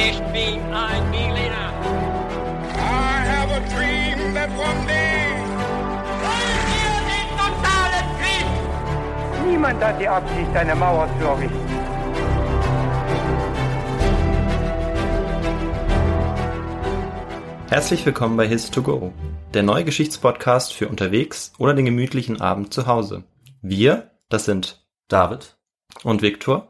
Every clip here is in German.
Ich bin ein Berliner. I have a dream that one day. Wollen wir den totalen Krieg? Niemand hat die Absicht, eine Mauer zu errichten. Herzlich willkommen bei His2Go, der neue Geschichtspodcast für unterwegs oder den gemütlichen Abend zu Hause. Wir, das sind David und Viktor.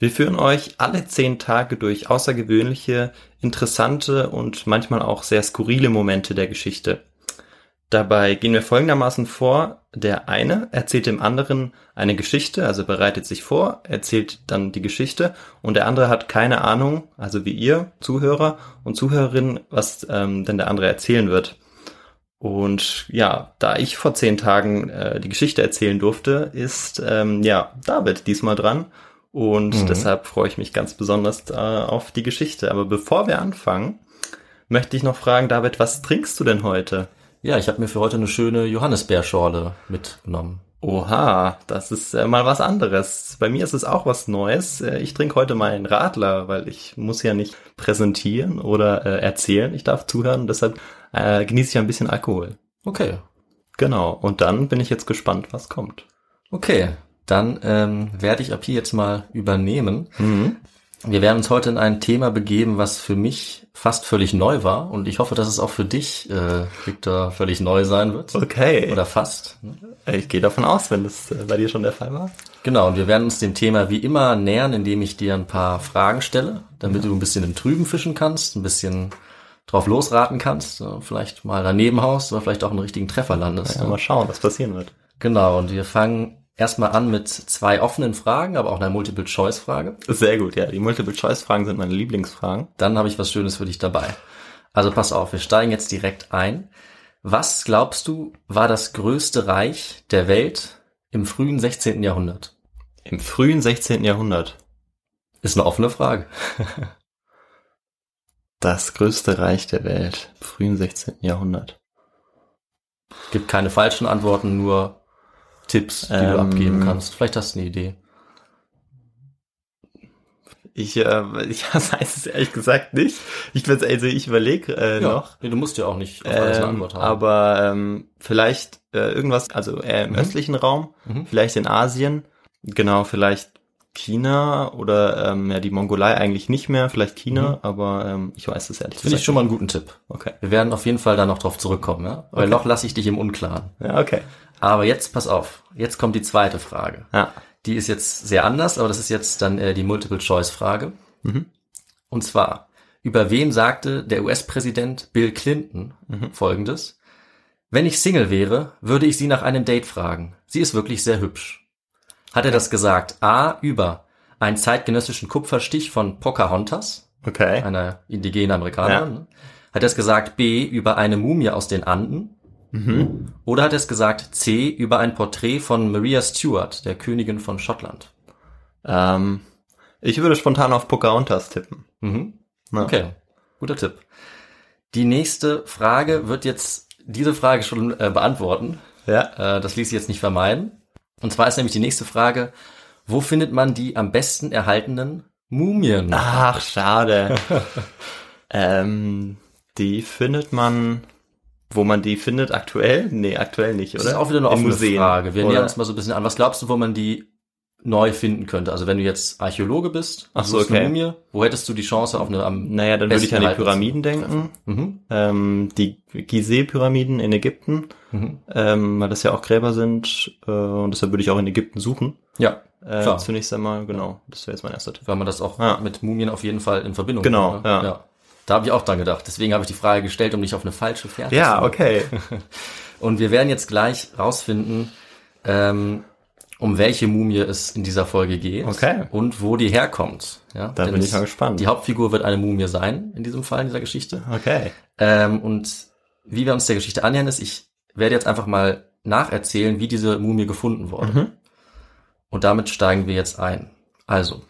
Wir führen euch alle zehn Tage durch außergewöhnliche, interessante und manchmal auch sehr skurrile Momente der Geschichte. Dabei gehen wir folgendermaßen vor. Der eine erzählt dem anderen eine Geschichte, also bereitet sich vor, erzählt dann die Geschichte und der andere hat keine Ahnung, also wie ihr, Zuhörer und Zuhörerinnen, was ähm, denn der andere erzählen wird. Und ja, da ich vor zehn Tagen äh, die Geschichte erzählen durfte, ist ähm, ja David diesmal dran. Und Mhm. deshalb freue ich mich ganz besonders äh, auf die Geschichte. Aber bevor wir anfangen, möchte ich noch fragen, David, was trinkst du denn heute? Ja, ich habe mir für heute eine schöne Johannisbeerschorle mitgenommen. Oha, das ist äh, mal was anderes. Bei mir ist es auch was Neues. Äh, ich trinke heute mal einen Radler, weil ich muss ja nicht präsentieren oder äh, erzählen. Ich darf zuhören, deshalb äh, genieße ich ein bisschen Alkohol. Okay, Genau, und dann bin ich jetzt gespannt, was kommt. okay. Dann ähm, werde ich ab hier jetzt mal übernehmen. Mhm. Wir werden uns heute in ein Thema begeben, was für mich fast völlig neu war. Und ich hoffe, dass es auch für dich, äh, Victor, völlig neu sein wird. Okay, Oder fast. ich gehe davon aus, wenn das äh, bei dir schon der Fall war. Genau, und wir werden uns dem Thema wie immer nähern, indem ich dir ein paar Fragen stelle, damit du ein bisschen im Trüben fischen kannst, ein bisschen drauf losraten kannst, äh, vielleicht mal daneben haust oder vielleicht auch einen richtigen Treffer landest. Ja, mal schauen, was passieren wird. Genau, und wir fangen erstmal an mit zwei offenen Fragen, aber auch einer Multiple-Choice-Frage. Sehr gut, ja. Die Multiple-Choice-Fragen sind meine Lieblingsfragen. Dann habe ich was Schönes für dich dabei. Also pass auf, wir steigen jetzt direkt ein. Was glaubst du, war das größte Reich der Welt im frühen 16. Jahrhundert? Im frühen 16. Jahrhundert. Ist eine offene Frage. Das größte Reich der Welt. Im frühen 16. Jahrhundert. Gibt keine falschen Antworten, nur Tipps, die du Ähm. abgeben kannst. Vielleicht hast du eine Idee. Ich, äh, ich weiß es ehrlich gesagt nicht. Ich also ich überlege äh, noch. Nee, du musst ja auch nicht auf alles eine Ähm, Antwort haben. aber ähm, vielleicht äh, irgendwas, also eher im Mhm. östlichen Raum, Mhm. vielleicht in Asien, genau, vielleicht China oder ähm, ja die Mongolei eigentlich nicht mehr, vielleicht China, aber ähm, ich weiß es ehrlich Finde ich schon mal einen guten Tipp. Okay. Wir werden auf jeden Fall da noch drauf zurückkommen, ja? Weil Okay. noch lasse ich dich im Unklaren. Ja, okay. Aber jetzt pass auf. Jetzt kommt die zweite Frage. Ja. Die ist jetzt sehr anders, aber das ist jetzt dann äh, die Multiple-Choice-Frage. Mhm. Und zwar, über wen sagte der US-Präsident Bill Clinton Mhm. folgendes? Wenn ich Single wäre, würde ich sie nach einem Date fragen. Sie ist wirklich sehr hübsch. Hat er das gesagt? A. Über einen zeitgenössischen Kupferstich von Pocahontas, Okay. einer indigenen Amerikanerin. ne? Hat er es gesagt B. Über eine Mumie aus den Anden? Mhm. Oder hat er es gesagt C. Über ein Porträt von Maria Stuart, der Königin von Schottland? Ähm, ich würde spontan auf Pocahontas tippen. Mhm. Ja. Okay, guter Tipp. Die nächste Frage wird jetzt diese Frage schon äh, beantworten. Ja. Äh, das ließ sich jetzt nicht vermeiden. Und zwar ist nämlich die nächste Frage, wo findet man die am besten erhaltenen Mumien? Ach, schade. ähm, die findet man, wo man die findet, aktuell? Nee, aktuell nicht, oder? das ist auch wieder eine In offene Museen, Frage. Wir oder? nähern uns mal so ein bisschen an. Was glaubst du, wo man die neu finden könnte? Also wenn du jetzt Archäologe bist, Ach so, suchst eine okay. Mumie, wo hättest du die Chance auf eine am Naja, dann würde ich an die Pyramiden denken. Mhm. Ähm, die Gizeh-Pyramiden in Ägypten, Mhm. ähm, weil das ja auch Gräber sind. Äh, und deshalb würde ich auch in Ägypten suchen. Ja, Äh, zunächst einmal, genau. Das wäre jetzt mein erster Tipp. weil man das auch Ja. mit Mumien auf jeden Fall in Verbindung Genau, bringt, ne? ja. Da habe ich auch dran gedacht. Deswegen habe ich die Frage gestellt, um dich auf eine falsche Fährte Ja, zu okay. Und wir werden jetzt gleich rausfinden, ähm, um welche Mumie es in dieser Folge geht. Okay. Und wo die herkommt. Ja, Da bin ich mal gespannt. Die Hauptfigur wird eine Mumie sein, in diesem Fall, in dieser Geschichte. Okay. Ähm, und wie wir uns der Geschichte annähern, ist, ich werde jetzt einfach mal nacherzählen, wie diese Mumie gefunden wurde. Mhm. Und damit steigen wir jetzt ein. Also,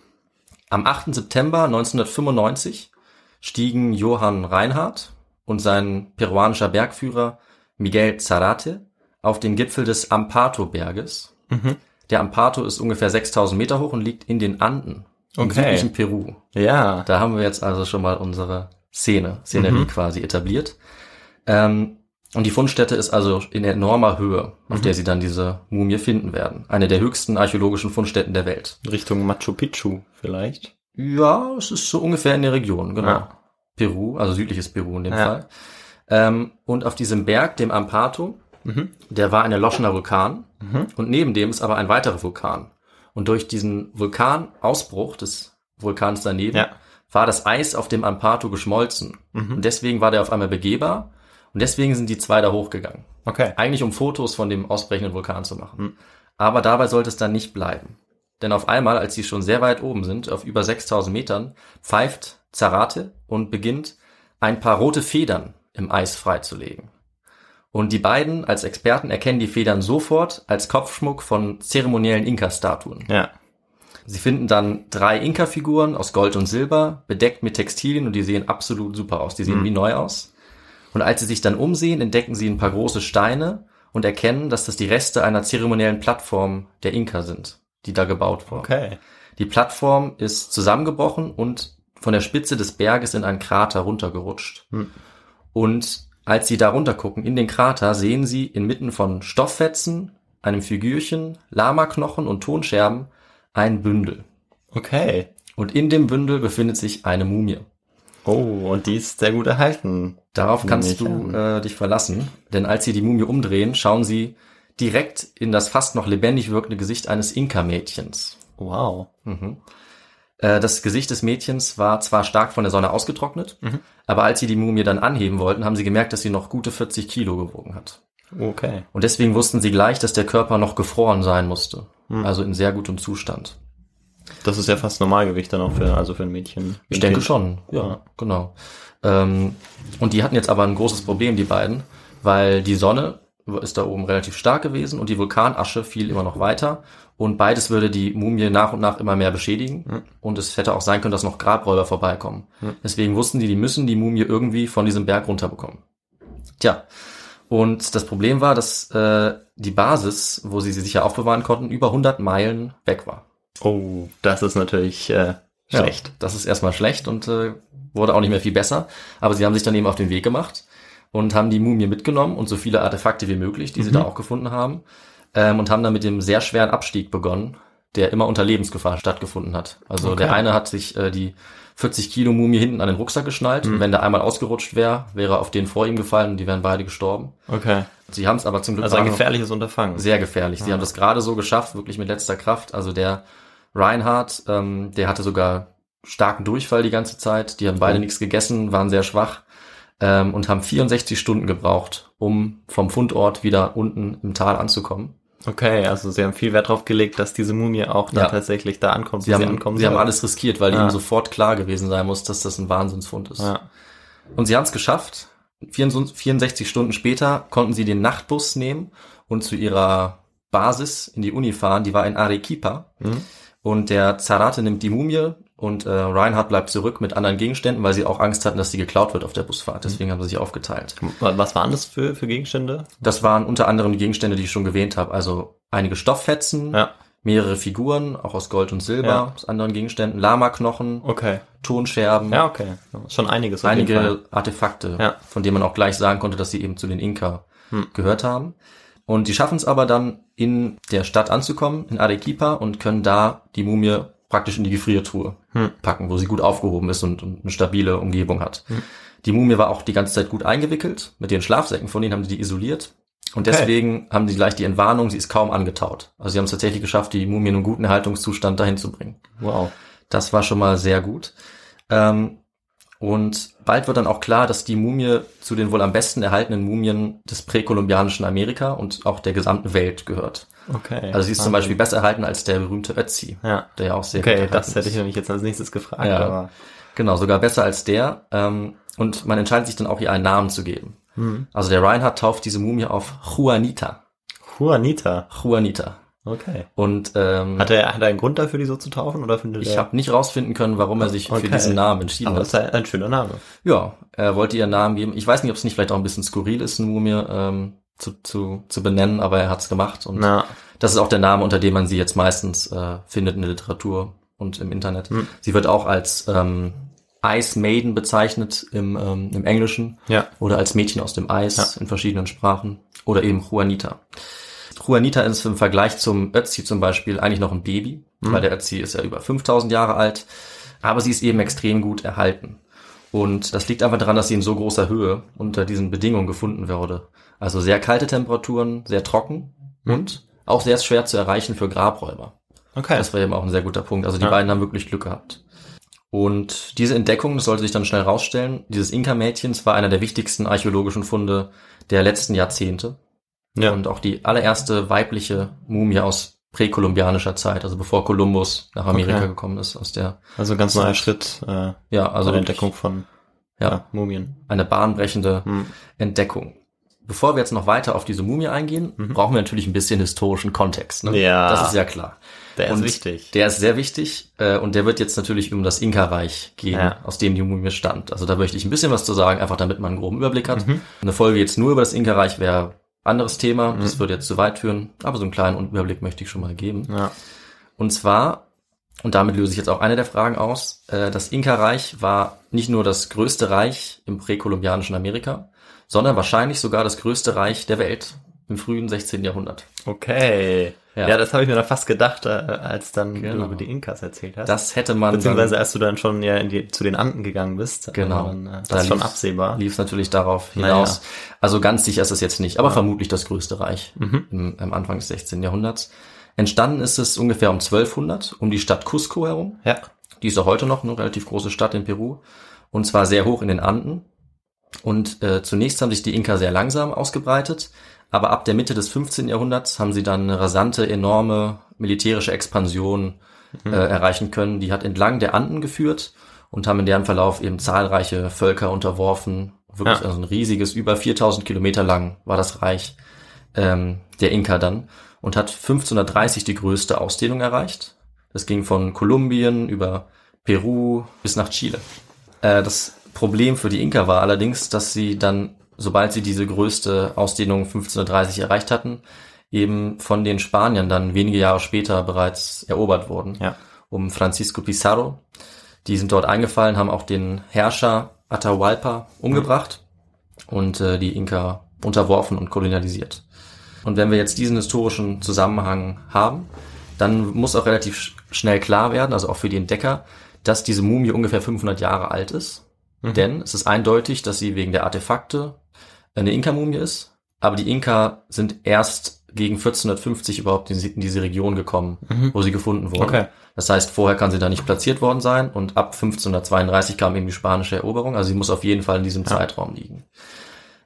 am 8. September 1995 stiegen Johann Reinhardt und sein peruanischer Bergführer Miguel Zarate auf den Gipfel des Ampato-Berges. Mhm. Der Ampato ist ungefähr 6000 Meter hoch und liegt in den Anden. im Okay. südlichen Peru. Ja. Da haben wir jetzt also schon mal unsere Szene, Szenerie Mhm. quasi etabliert. Ähm, und die Fundstätte ist also in enormer Höhe, auf Mhm. der sie dann diese Mumie finden werden. Eine der höchsten archäologischen Fundstätten der Welt. Richtung Machu Picchu vielleicht. Ja, es ist so ungefähr in der Region, genau. Ja. Peru, also südliches Peru in dem Ja. Fall. Ähm, und auf diesem Berg, dem Ampato, Mhm. der war ein erloschener Vulkan. Mhm. Und neben dem ist aber ein weiterer Vulkan. Und durch diesen Vulkanausbruch des Vulkans daneben Ja. war das Eis auf dem Ampato geschmolzen. Mhm. Und deswegen war der auf einmal begehbar. Und deswegen sind die zwei da hochgegangen. Okay. Eigentlich um Fotos von dem ausbrechenden Vulkan zu machen. Hm. Aber dabei sollte es dann nicht bleiben. Denn auf einmal, als sie schon sehr weit oben sind, auf über 6000 Metern, pfeift Zarate und beginnt, ein paar rote Federn im Eis freizulegen. Und die beiden als Experten erkennen die Federn sofort als Kopfschmuck von zeremoniellen Inka-Statuen. Ja. Sie finden dann drei Inka-Figuren aus Gold und Silber, bedeckt mit Textilien und die sehen absolut super aus. Die sehen Mhm. wie neu aus. Und als sie sich dann umsehen, entdecken sie ein paar große Steine und erkennen, dass das die Reste einer zeremoniellen Plattform der Inka sind, die da gebaut wurde. Okay. Die Plattform ist zusammengebrochen und von der Spitze des Berges in einen Krater runtergerutscht. Hm. Und als sie da runtergucken in den Krater, sehen sie inmitten von Stofffetzen, einem Figürchen, Lamaknochen und Tonscherben ein Bündel. Okay. Und in dem Bündel befindet sich eine Mumie. Oh, und die ist sehr gut erhalten. Darauf kannst du an. äh, dich verlassen, denn als sie die Mumie umdrehen, schauen sie direkt in das fast noch lebendig wirkende Gesicht eines Inka-Mädchens. Wow. Mhm. Äh, Das Gesicht des Mädchens war zwar stark von der Sonne ausgetrocknet, Mhm. aber als sie die Mumie dann anheben wollten, haben sie gemerkt, dass sie noch gute 40 Kilo gewogen hat. Okay. Und deswegen wussten sie gleich, dass der Körper noch gefroren sein musste. Mhm. Also in sehr gutem Zustand. Das ist ja fast Normalgewicht dann auch für, also für ein Mädchen. Ich denke schon, ja, Ja. genau. Ähm, und die hatten jetzt aber ein großes Problem, die beiden, weil die Sonne ist da oben relativ stark gewesen und die Vulkanasche fiel immer noch weiter und beides würde die Mumie nach und nach immer mehr beschädigen Mhm. und es hätte auch sein können, dass noch Grabräuber vorbeikommen. Mhm. Deswegen wussten die, die müssen die Mumie irgendwie von diesem Berg runterbekommen. Tja, und das Problem war, dass äh, die Basis, wo sie sie sicher aufbewahren konnten, über 100 Meilen weg war. Oh, das ist natürlich äh, schlecht. Ja, das ist erstmal schlecht und äh, wurde auch nicht mehr viel besser. Aber sie haben sich dann eben auf den Weg gemacht und haben die Mumie mitgenommen und so viele Artefakte wie möglich, die sie Mhm. da auch gefunden haben, ähm, und haben dann mit dem sehr schweren Abstieg begonnen, der immer unter Lebensgefahr stattgefunden hat. Also Okay. der eine hat sich äh, die 40 Kilo Mumie hinten an den Rucksack geschnallt Mhm. und wenn der einmal ausgerutscht wäre, wäre auf den vor ihm gefallen und die wären beide gestorben. Okay. Sie haben es aber zum Glück Also ein gefährliches Unterfangen. sehr gefährlich. Sie haben das gerade so geschafft, wirklich mit letzter Kraft. Also der Reinhardt, ähm, der hatte sogar starken Durchfall die ganze Zeit. Die haben beide Oh. nichts gegessen, waren sehr schwach ähm, und haben 64 Stunden gebraucht, um vom Fundort wieder unten im Tal anzukommen. Okay, also sie haben viel Wert drauf gelegt, dass diese Mumie auch dann Ja. tatsächlich da ankommt, Sie haben, ankommen sie haben soll. alles riskiert, weil Ja. ihnen sofort klar gewesen sein muss, dass das ein Wahnsinnsfund ist. Ja. Und sie haben es geschafft. 64 64 Stunden später konnten sie den Nachtbus nehmen und zu ihrer Basis in die Uni fahren. Die war in Arequipa. Mhm. Und der Zarate nimmt die Mumie und äh, Reinhardt bleibt zurück mit anderen Gegenständen, weil sie auch Angst hatten, dass sie geklaut wird auf der Busfahrt. Deswegen haben sie sich aufgeteilt. Wa- Was waren das für, für Gegenstände? Das waren unter anderem die Gegenstände, die ich schon erwähnt habe. Also einige Stofffetzen, Ja. mehrere Figuren, auch aus Gold und Silber, Ja. aus anderen Gegenständen, Lamaknochen, Okay. Tonscherben, Ja, okay. Schon einiges. einige Artefakte, Ja. von denen man auch gleich sagen konnte, dass sie eben zu den Inka Hm. gehört haben. Und die schaffen es aber dann in der Stadt anzukommen, in Arequipa, und können da die Mumie praktisch in die Gefriertruhe Hm. packen, wo sie gut aufgehoben ist und, und eine stabile Umgebung hat. Hm. Die Mumie war auch die ganze Zeit gut eingewickelt. Mit den Schlafsäcken von denen haben sie die isoliert. Und deswegen haben sie gleich die Entwarnung, sie ist kaum angetaut. Also sie haben es tatsächlich geschafft, die Mumie in einem guten Erhaltungszustand dahin zu bringen. Wow. Das war schon mal sehr gut. Ähm, und bald wird dann auch klar, dass die Mumie zu den wohl am besten erhaltenen Mumien des präkolumbianischen Amerika und auch der gesamten Welt gehört. Okay. Also sie ist zum Beispiel besser erhalten als der berühmte Ötzi, Ja. der ja auch sehr Okay, das hätte ich nämlich jetzt als nächstes gefragt. Ja. Aber, Genau, sogar besser als der. Ähm, und man entscheidet sich dann auch, ihr einen Namen zu geben. hm. Also der Reinhardt tauft diese Mumie auf Juanita. Juanita. Juanita. Okay. Und ähm, Hat er, hat er einen Grund dafür, die so zu taufen? Oder findet ich habe nicht rausfinden können, warum er sich Okay. für diesen Namen entschieden Aber hat. das ist ein, ein schöner Name. Ja, er wollte ihr Namen geben. Ich weiß nicht, ob es nicht vielleicht auch ein bisschen skurril ist, eine Mumie ähm, zu, zu, zu benennen, aber er hat's gemacht. Und Na, das ist auch der Name, unter dem man sie jetzt meistens äh, findet in der Literatur. und im Internet. Sie wird auch als ähm, Ice Maiden bezeichnet im, ähm, im Englischen Ja. oder als Mädchen aus dem Eis Ja. in verschiedenen Sprachen oder eben Juanita. Juanita ist im Vergleich zum Ötzi zum Beispiel eigentlich noch ein Baby, weil der Ötzi ist ja über 5000 Jahre alt, aber sie ist eben extrem gut erhalten. Und das liegt einfach daran, dass sie in so großer Höhe unter diesen Bedingungen gefunden wurde. Also sehr kalte Temperaturen, sehr trocken und auch sehr schwer zu erreichen für Grabräuber. Okay. Das war eben auch ein sehr guter Punkt. Also die Ja. beiden haben wirklich Glück gehabt. Und diese Entdeckung, das sollte sich dann schnell rausstellen, dieses Inka-Mädchens war einer der wichtigsten archäologischen Funde der letzten Jahrzehnte. ja. Und auch die allererste weibliche Mumie aus präkolumbianischer Zeit, also bevor Kolumbus nach Amerika Okay. gekommen ist, aus der, also ein ganz neuer Schritt äh, ja, also der Entdeckung von Ja. ja, Mumien. eine bahnbrechende Hm. Entdeckung. Bevor wir jetzt noch weiter auf diese Mumie eingehen, brauchen wir natürlich ein bisschen historischen Kontext. Ne? Mhm. Ja. Das ist ja klar. Der ist Und wichtig. Der ist sehr wichtig äh, und der wird jetzt natürlich um das Inka-Reich gehen, Ja. aus dem die Mumie stammt. Also da möchte ich ein bisschen was zu sagen, einfach damit man einen groben Überblick hat. Mhm. Eine Folge jetzt nur über das Inka-Reich wäre anderes Thema, das würde jetzt zu weit führen, aber so einen kleinen Überblick möchte ich schon mal geben. Ja. Und zwar, und damit löse ich jetzt auch eine der Fragen aus, äh, das Inka-Reich war nicht nur das größte Reich im präkolumbianischen Amerika, sondern wahrscheinlich sogar das größte Reich der Welt im frühen 16. Jahrhundert. Okay. Ja. Ja, das habe ich mir da fast gedacht, äh, als dann Genau. du über die Inkas erzählt hast. Das hätte man Beziehungsweise dann, als du dann schon ja in die, zu den Anden gegangen bist. Genau. Dann, äh, Da das ist schon absehbar. lief es natürlich darauf hinaus. Naja. Also ganz sicher ist es jetzt nicht, aber vermutlich das größte Reich Mhm. im, am Anfang des 16. Jahrhunderts. Entstanden ist es ungefähr um 1200 um die Stadt Cusco herum. Ja. Die ist auch heute noch eine relativ große Stadt in Peru. Und zwar sehr hoch in den Anden. Und äh, zunächst haben sich die Inka sehr langsam ausgebreitet. Aber ab der Mitte des 15. Jahrhunderts haben sie dann eine rasante, enorme militärische Expansion äh, erreichen können. Die hat entlang der Anden geführt und haben in deren Verlauf eben zahlreiche Völker unterworfen. Wirklich Ja. also ein riesiges, über 4000 Kilometer lang war das Reich ähm, der Inka dann und hat 1530 die größte Ausdehnung erreicht. Das ging von Kolumbien über Peru bis nach Chile. Äh, das Problem für die Inka war allerdings, dass sie dann, sobald sie diese größte Ausdehnung 1530 erreicht hatten, eben von den Spaniern dann wenige Jahre später bereits erobert wurden. Ja. Um Francisco Pizarro. Die sind dort eingefallen, haben auch den Herrscher Atahualpa umgebracht und äh, die Inka unterworfen und kolonialisiert. Und wenn wir jetzt diesen historischen Zusammenhang haben, dann muss auch relativ sch schnell klar werden, also auch für die Entdecker, dass diese Mumie ungefähr 500 Jahre alt ist. Denn es ist eindeutig, dass sie wegen der Artefakte eine Inka-Mumie ist. Aber die Inka sind erst gegen 1450 überhaupt in, diese Region gekommen, wo sie gefunden wurden. Okay. Das heißt, vorher kann sie da nicht platziert worden sein und ab 1532 kam eben die spanische Eroberung. Also sie muss auf jeden Fall in diesem Zeitraum liegen.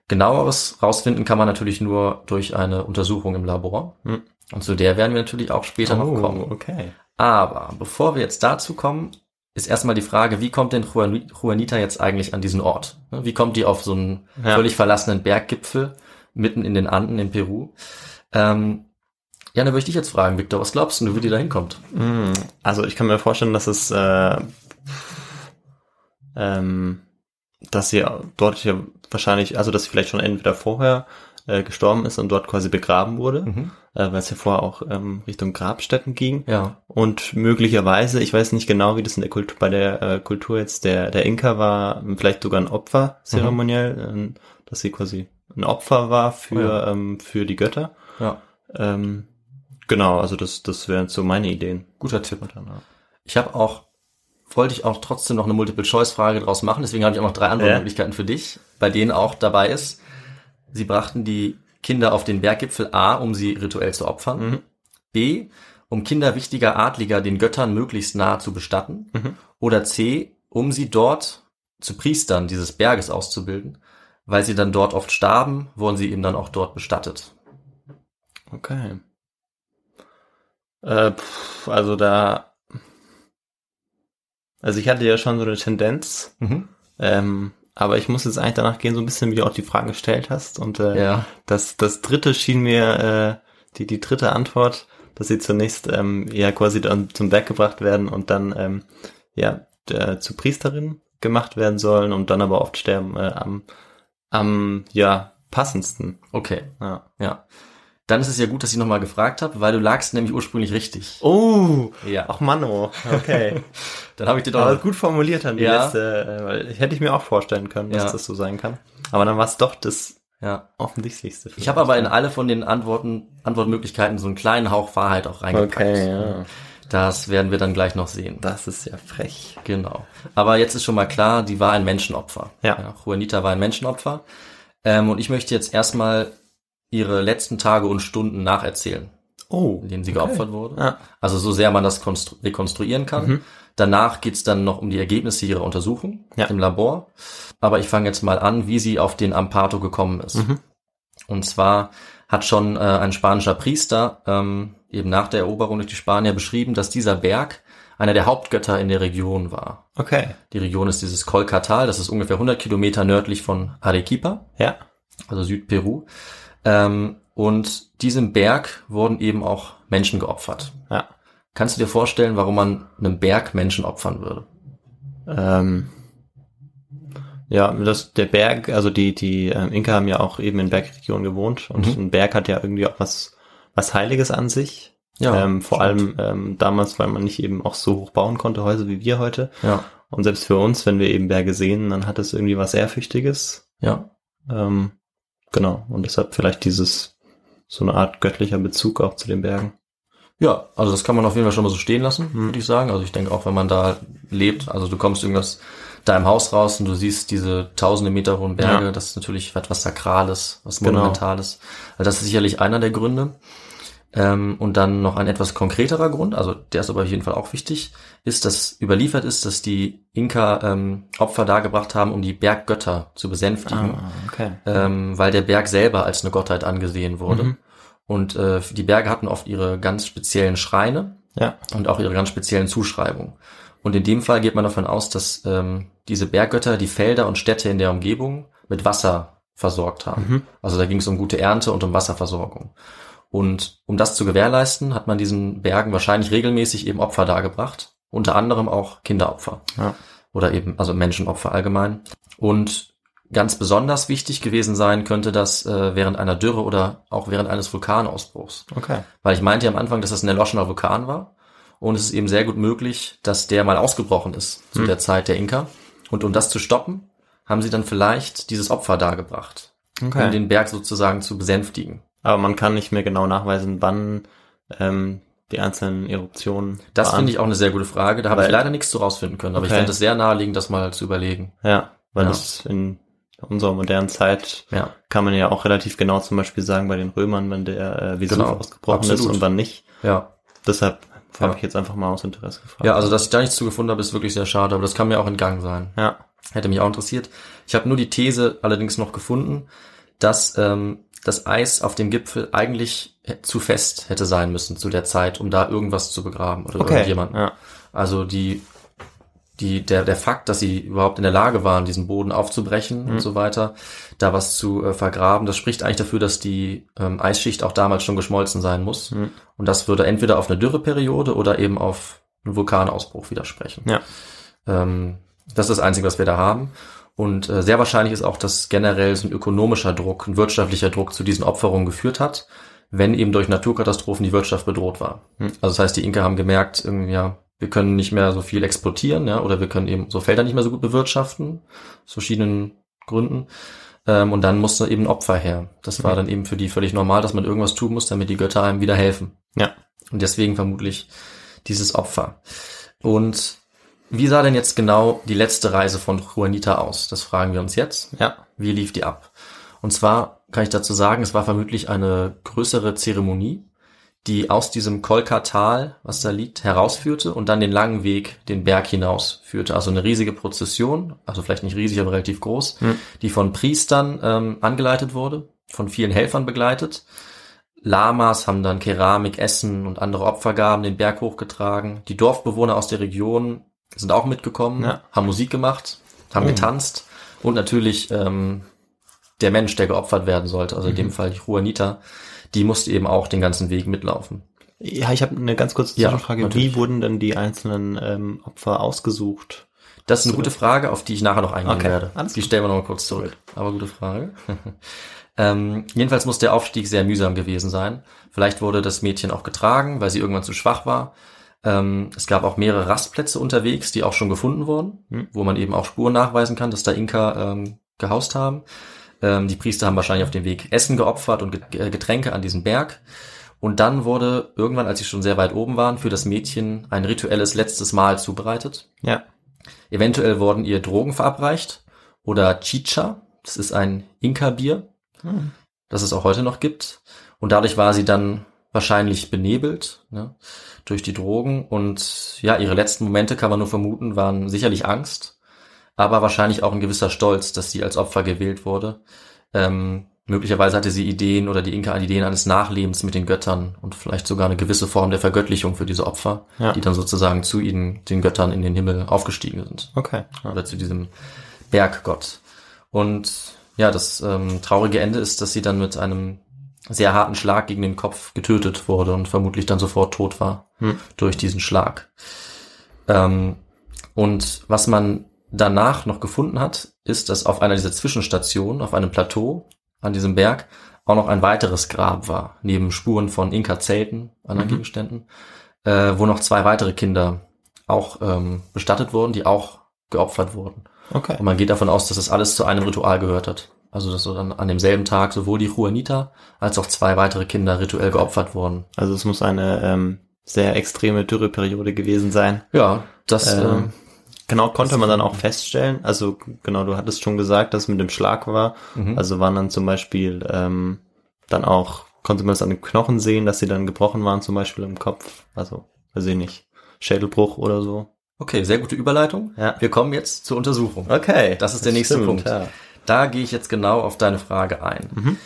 Genaueres rausfinden kann man natürlich nur durch eine Untersuchung im Labor. Hm. Und zu der werden wir natürlich auch später noch kommen. Oh, okay. Aber bevor wir jetzt dazu kommen, ist erstmal die Frage, wie kommt denn Juan- Juanita jetzt eigentlich an diesen Ort? Ne, Wie kommt die auf so einen Ja. völlig verlassenen Berggipfel mitten in den Anden in Peru? Ähm, ja, dann würde ich dich jetzt fragen, Victor, was glaubst du, wie die da hinkommt? Mm, Also ich kann mir vorstellen, dass es, äh, ähm, dass sie dort ja wahrscheinlich, also dass sie vielleicht schon entweder vorher äh, gestorben ist und dort quasi begraben wurde, Mhm. äh, weil es ja vorher auch ähm, Richtung Grabstätten ging. Ja, Und möglicherweise, ich weiß nicht genau, wie das in der Kultur, bei der äh, Kultur jetzt der, der Inka war, vielleicht sogar ein Opfer zeremoniell, ähm, dass sie quasi ein Opfer war für, Ja. ähm, für die Götter. ja, Ähm, genau, also das, das wären so meine Ideen. guter Tipp. Dann, ja. Ich habe auch, wollte ich auch trotzdem noch eine Multiple-Choice-Frage draus machen, deswegen habe ich auch noch drei andere Ja. Möglichkeiten für dich, bei denen auch dabei ist, sie brachten die Kinder auf den Berggipfel A, um sie rituell zu opfern, Mhm. B, um Kinder wichtiger Adliger den Göttern möglichst nahe zu bestatten, Mhm. oder C, um sie dort zu Priestern dieses Berges auszubilden, weil sie dann dort oft starben, wurden sie eben dann auch dort bestattet. Okay. Äh, pff, also da, also ich hatte ja schon so eine Tendenz, Mhm. ähm, aber ich muss jetzt eigentlich danach gehen, so ein bisschen, wie du auch die Fragen gestellt hast. Und äh, Ja, das, das dritte schien mir, äh, die, die dritte Antwort, dass sie zunächst ähm, ja quasi dann zum Berg gebracht werden und dann ähm, ja äh, zu Priesterin gemacht werden sollen und dann aber oft sterben äh, am, am ja passendsten. okay. Ja. Ja. Dann ist es ja gut, dass ich nochmal gefragt habe, weil du lagst nämlich ursprünglich richtig. Oh, Ja. ach Manno, okay. Dann habe ich dir doch. Aber gut formuliert dann die Ja. letzte, äh, weil hätte ich mir auch vorstellen können, dass Ja. das so sein kann. Aber dann war es doch das ja. offensichtlichste. Ich habe aber in alle von den Antworten, Antwortmöglichkeiten so einen kleinen Hauch Wahrheit auch reingepackt. Okay, ja. Das werden wir dann gleich noch sehen. Das ist ja frech. Genau. Aber jetzt ist schon mal klar, die war ein Menschenopfer. Ja. Juanita war ein Menschenopfer. Ähm, und ich möchte jetzt erstmal ihre letzten Tage und Stunden nacherzählen, Oh. in denen sie geopfert wurde. Ja. Also so sehr man das konstru- rekonstruieren kann. Mhm. Danach geht's dann noch um die Ergebnisse ihrer Untersuchung Ja. im Labor. Aber ich fange jetzt mal an, wie sie auf den Ampato gekommen ist. Mhm. Und zwar hat schon äh, ein spanischer Priester ähm, eben nach der Eroberung durch die Spanier beschrieben, dass dieser Berg einer der Hauptgötter in der Region war. Okay. Die Region ist dieses Kolkatal, das ist ungefähr 100 Kilometer nördlich von Arequipa, Ja. also Südperu. Ähm, und diesem Berg wurden eben auch Menschen geopfert. Ja. Kannst du dir vorstellen, warum man einem Berg Menschen opfern würde? Ähm, ja, das, der Berg, also die, die ähm, Inka haben ja auch eben in Bergregionen gewohnt und Mhm. ein Berg hat ja irgendwie auch was, was Heiliges an sich. ähm, vor stimmt. allem ähm, damals, weil man nicht eben auch so hoch bauen konnte, Häuser wie wir heute. Ja, Und selbst für uns, wenn wir eben Berge sehen, dann hat es irgendwie was Ehrfürchtiges. ja, Ähm, genau. Und deshalb vielleicht dieses, so eine Art göttlicher Bezug auch zu den Bergen. ja. Also das kann man auf jeden Fall schon mal so stehen lassen, Mhm. würde ich sagen. Also ich denke auch, wenn man da lebt, also du kommst irgendwas da im Haus raus und du siehst diese tausende Meter hohen Berge, Ja. das ist natürlich etwas Sakrales, was Genau. Monumentales. Also das ist sicherlich einer der Gründe. Ähm, und dann noch ein etwas konkreterer Grund, also der ist aber auf jeden Fall auch wichtig, ist, dass überliefert ist, dass die Inka ähm, Opfer dargebracht haben, um die Berggötter zu besänftigen, Ah, okay. ähm, weil der Berg selber als eine Gottheit angesehen wurde. Mhm. Und äh, die Berge hatten oft ihre ganz speziellen Schreine Ja. und auch ihre ganz speziellen Zuschreibungen. Und in dem Fall geht man davon aus, dass ähm, diese Berggötter die Felder und Städte in der Umgebung mit Wasser versorgt haben. Mhm. Also da ging es um gute Ernte und um Wasserversorgung. Und um das zu gewährleisten, hat man diesen Bergen wahrscheinlich regelmäßig eben Opfer dargebracht. Unter anderem auch Kinderopfer. Ja. Oder eben, also Menschenopfer allgemein. Und ganz besonders wichtig gewesen sein könnte das äh, während einer Dürre oder auch während eines Vulkanausbruchs. Okay. Weil ich meinte ja am Anfang, dass das ein erloschener Vulkan war. Und es ist eben sehr gut möglich, dass der mal ausgebrochen ist zu Hm. der Zeit der Inka. Und um das zu stoppen, haben sie dann vielleicht dieses Opfer dargebracht, Okay. um den Berg sozusagen zu besänftigen. Aber man kann nicht mehr genau nachweisen, wann ähm, die einzelnen Eruptionen Das waren. finde ich auch eine sehr gute Frage. Da habe ich leider nichts zu rausfinden können. Aber ich Okay. fände es sehr naheliegend, das mal zu überlegen. Ja, weil Ja. das in unserer modernen Zeit Ja, kann man ja auch relativ genau zum Beispiel sagen bei den Römern, wenn der äh, Vesuv Genau, ausgebrochen ist absolut. und wann nicht. ja. Deshalb Ja. habe ich jetzt einfach mal aus Interesse gefragt. Ja, also dass ich da nichts zu gefunden habe, ist wirklich sehr schade. Aber das kann mir auch entgangen sein. ja. Hätte mich auch interessiert. Ich habe nur die These allerdings noch gefunden, dass ähm, das Eis auf dem Gipfel eigentlich zu fest hätte sein müssen zu der Zeit, um da irgendwas zu begraben oder Okay. irgendjemanden. Ja. Also die, die, der, der Fakt, dass sie überhaupt in der Lage waren, diesen Boden aufzubrechen Mhm. und so weiter, da was zu äh, vergraben, das spricht eigentlich dafür, dass die ähm, Eisschicht auch damals schon geschmolzen sein muss. Mhm. Und das würde entweder auf eine Dürreperiode oder eben auf einen Vulkanausbruch widersprechen. Ja. Ähm, das ist das Einzige, was wir da haben. Und äh, sehr wahrscheinlich ist auch, dass generell so ein ökonomischer Druck, ein wirtschaftlicher Druck zu diesen Opferungen geführt hat, wenn eben durch Naturkatastrophen die Wirtschaft bedroht war. Hm. Also das heißt, die Inka haben gemerkt, ja, wir können nicht mehr so viel exportieren, ja, oder wir können eben so Felder nicht mehr so gut bewirtschaften, aus verschiedenen Gründen. Ähm, und dann musste eben ein Opfer her. Das war Mhm. dann eben für die völlig normal, dass man irgendwas tun muss, damit die Götter einem wieder helfen. Ja. Und deswegen vermutlich dieses Opfer. Und wie sah denn jetzt genau die letzte Reise von Juanita aus? Das fragen wir uns jetzt. Ja. Wie lief die ab? Und zwar kann ich dazu sagen, es war vermutlich eine größere Zeremonie, die aus diesem Kolkatal, was da liegt, herausführte und dann den langen Weg den Berg hinaus führte. Also eine riesige Prozession, also vielleicht nicht riesig, aber relativ groß, Hm. die von Priestern ähm, angeleitet wurde, von vielen Helfern begleitet. Lamas haben dann Keramik, Essen und andere Opfergaben den Berg hochgetragen. Die Dorfbewohner aus der Region sind auch mitgekommen, Ja. haben Musik gemacht, haben Oh. getanzt und natürlich ähm, der Mensch, der geopfert werden sollte, also in dem Mhm. Fall die Juanita, die musste eben auch den ganzen Weg mitlaufen. Ja, ich habe eine ganz kurze Ja, Zwischenfrage. natürlich. Wie wurden denn die einzelnen ähm, Opfer ausgesucht? Das ist eine gute Frage, auf die ich nachher noch eingehen Okay, werde. Die gut. stellen wir noch mal kurz zurück. Aber gute Frage. Ähm, jedenfalls muss der Aufstieg sehr mühsam gewesen sein. Vielleicht wurde das Mädchen auch getragen, weil sie irgendwann zu schwach war. Ähm, es gab auch mehrere Rastplätze unterwegs, die auch schon gefunden wurden, Hm. wo man eben auch Spuren nachweisen kann, dass da Inka ähm, gehaust haben. Ähm, die Priester haben wahrscheinlich auf dem Weg Essen geopfert und äh, Getränke an diesem Berg. Und dann wurde irgendwann, als sie schon sehr weit oben waren, für das Mädchen ein rituelles letztes Mahl zubereitet. Ja. Eventuell wurden ihr Drogen verabreicht oder Chicha, das ist ein Inka-Bier, Hm. das es auch heute noch gibt. Und dadurch war sie dann wahrscheinlich benebelt ne, durch die Drogen. Und ja, ihre letzten Momente, kann man nur vermuten, waren sicherlich Angst, aber wahrscheinlich auch ein gewisser Stolz, dass sie als Opfer gewählt wurde. Ähm, möglicherweise hatte sie Ideen oder die Inka Ideen eines Nachlebens mit den Göttern und vielleicht sogar eine gewisse Form der Vergöttlichung für diese Opfer, Ja. die dann sozusagen zu ihnen, den Göttern in den Himmel aufgestiegen sind Okay. Ja. oder zu diesem Berggott. Und ja, das ähm, traurige Ende ist, dass sie dann mit einem sehr harten Schlag gegen den Kopf getötet wurde und vermutlich dann sofort tot war Hm. durch diesen Schlag. Ähm, und was man danach noch gefunden hat, ist, dass auf einer dieser Zwischenstationen, auf einem Plateau an diesem Berg, auch noch ein weiteres Grab war, neben Spuren von Inka-Zelten, anderen Mhm. Gegenständen, äh, wo noch zwei weitere Kinder auch ähm, bestattet wurden, die auch geopfert wurden. Okay. Und man geht davon aus, dass das alles zu einem Ritual gehört hat. Also dass so dann an demselben Tag sowohl die Juanita als auch zwei weitere Kinder rituell geopfert wurden. Also es muss eine ähm, sehr extreme Dürreperiode gewesen sein. Ja, das Ähm, ähm, genau, konnte das- man dann auch feststellen. Also genau, du hattest schon gesagt, dass es mit dem Schlag war. mhm. Also waren dann zum Beispiel ähm, dann auch, konnte man das an den Knochen sehen, dass sie dann gebrochen waren, zum Beispiel im Kopf. Also, weiß ich nicht, Schädelbruch oder so. okay, sehr gute Überleitung. Ja. Wir kommen jetzt zur Untersuchung. Okay. Das ist der nächste Punkt. Ja. Da gehe ich jetzt genau auf deine Frage ein. Mhm.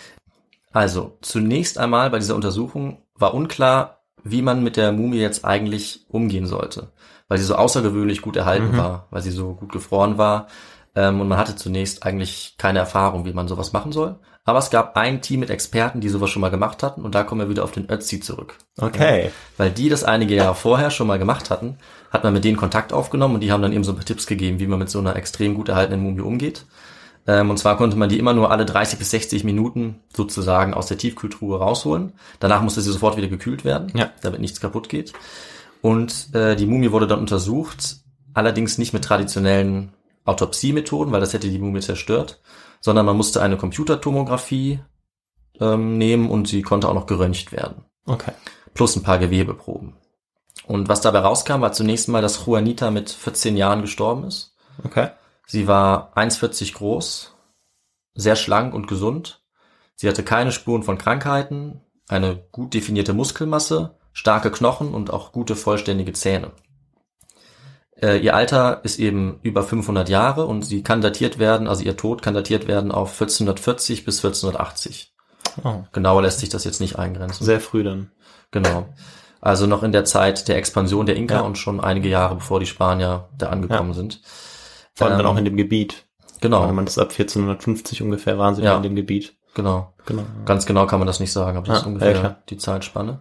Also, zunächst einmal bei dieser Untersuchung war unklar, wie man mit der Mumie jetzt eigentlich umgehen sollte, weil sie so außergewöhnlich gut erhalten Mhm. war, weil sie so gut gefroren war. Ähm, und man hatte zunächst eigentlich keine Erfahrung, wie man sowas machen soll. Aber es gab ein Team mit Experten, die sowas schon mal gemacht hatten. Und da kommen wir wieder auf den Ötzi zurück. Okay. Weil die das einige Jahre vorher schon mal gemacht hatten, hat man mit denen Kontakt aufgenommen und die haben dann eben so ein paar Tipps gegeben, wie man mit so einer extrem gut erhaltenen Mumie umgeht. Ähm, und zwar konnte man die immer nur alle 30 bis 60 Minuten sozusagen aus der Tiefkühltruhe rausholen. Danach musste sie sofort wieder gekühlt werden, Ja. damit nichts kaputt geht. Und äh, die Mumie wurde dann untersucht, allerdings nicht mit traditionellen Autopsiemethoden, weil das hätte die Mumie zerstört, sondern man musste eine Computertomographie ähm, nehmen und sie konnte auch noch geröntgt werden Okay. plus ein paar Gewebeproben. Und was dabei rauskam, war zunächst mal, dass Juanita mit 14 Jahren gestorben ist. Okay. Sie war 1,40 groß, sehr schlank und gesund. Sie hatte keine Spuren von Krankheiten, eine gut definierte Muskelmasse, starke Knochen und auch gute vollständige Zähne. Äh, ihr Alter ist eben über 500 Jahre und sie kann datiert werden, also ihr Tod kann datiert werden auf 1440 bis 1480. Oh. Genauer lässt sich das jetzt nicht eingrenzen. Sehr früh dann. Genau. Also noch in der Zeit der Expansion der Inka Ja. und schon einige Jahre bevor die Spanier da angekommen sind. Vor allem dann Ähm, auch in dem Gebiet. Genau, Wenn man das ab 1450 ungefähr waren sie Ja. dann in dem Gebiet. genau. Genau. Ganz genau kann man das nicht sagen, aber das Ah, ist ungefähr ja, die Zeitspanne.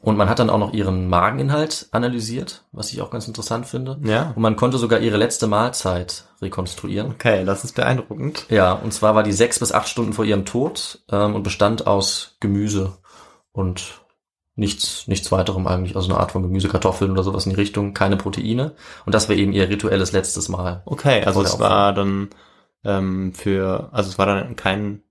Und man hat dann auch noch ihren Mageninhalt analysiert, was ich auch ganz interessant finde. Ja. Und man konnte sogar ihre letzte Mahlzeit rekonstruieren. Okay, das ist beeindruckend. Ja, und zwar war die sechs bis acht Stunden vor ihrem Tod ähm, und bestand aus Gemüse und nichts, nichts weiterem eigentlich, also eine Art von Gemüse, Kartoffeln oder sowas in die Richtung, keine Proteine. Und das war eben ihr rituelles letztes Mal. Okay, also es war dann ähm, für, also es war dann kein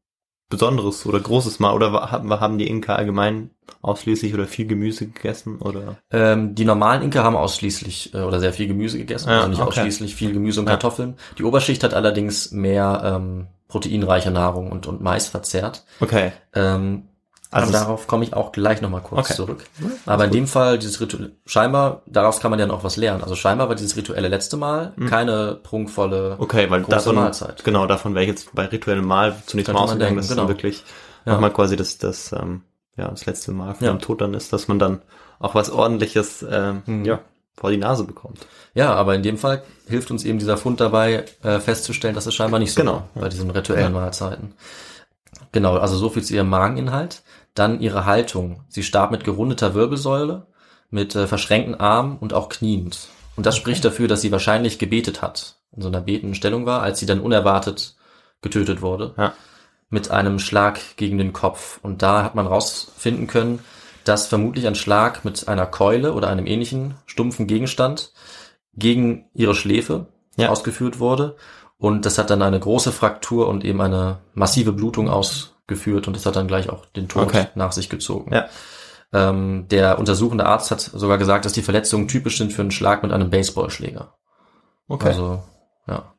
besonderes oder großes Mal oder haben, die Inka allgemein ausschließlich oder viel Gemüse gegessen oder? Ähm, die normalen Inka haben ausschließlich äh, oder sehr viel Gemüse gegessen, Ja, also nicht okay. ausschließlich viel Gemüse und Ja. Kartoffeln. Die Oberschicht hat allerdings mehr ähm, proteinreiche Nahrung und, und Mais verzehrt. Okay. Ähm, Also aber darauf komme ich auch gleich nochmal kurz Okay. zurück. Aber in dem Fall, dieses Ritual, scheinbar, daraus kann man ja noch was lernen. Also scheinbar war dieses rituelle letzte Mal keine prunkvolle. Okay, weil große davon, Mahlzeit. genau, davon wäre ich jetzt bei rituellem Mal zunächst Könnte mal ausgegangen, dass genau. dann wirklich Ja. nochmal quasi das, das, ähm, ja, das letzte Mal vor Ja. dem Tod dann ist, dass man dann auch was ordentliches, ähm, Mhm. ja, vor die Nase bekommt. Ja, aber in dem Fall hilft uns eben dieser Fund dabei, äh, festzustellen, dass es scheinbar nicht so Genau, war ja. bei diesen rituellen Mahlzeiten. Genau, also so viel zu ihrem Mageninhalt. Dann ihre Haltung. Sie starb mit gerundeter Wirbelsäule, mit äh, verschränkten Armen und auch kniend. Und das spricht dafür, dass sie wahrscheinlich gebetet hat, in so einer betenden Stellung war, als sie dann unerwartet getötet wurde. Ja. mit einem Schlag gegen den Kopf. Und da hat man rausfinden können, dass vermutlich ein Schlag mit einer Keule oder einem ähnlichen stumpfen Gegenstand gegen ihre Schläfe Ja. ausgeführt wurde. Und das hat dann eine große Fraktur und eben eine massive Blutung ausgeführt und das hat dann gleich auch den Tod Okay. nach sich gezogen. Ja. Ähm, der untersuchende Arzt hat sogar gesagt, dass die Verletzungen typisch sind für einen Schlag mit einem Baseballschläger. Okay. Also, ja.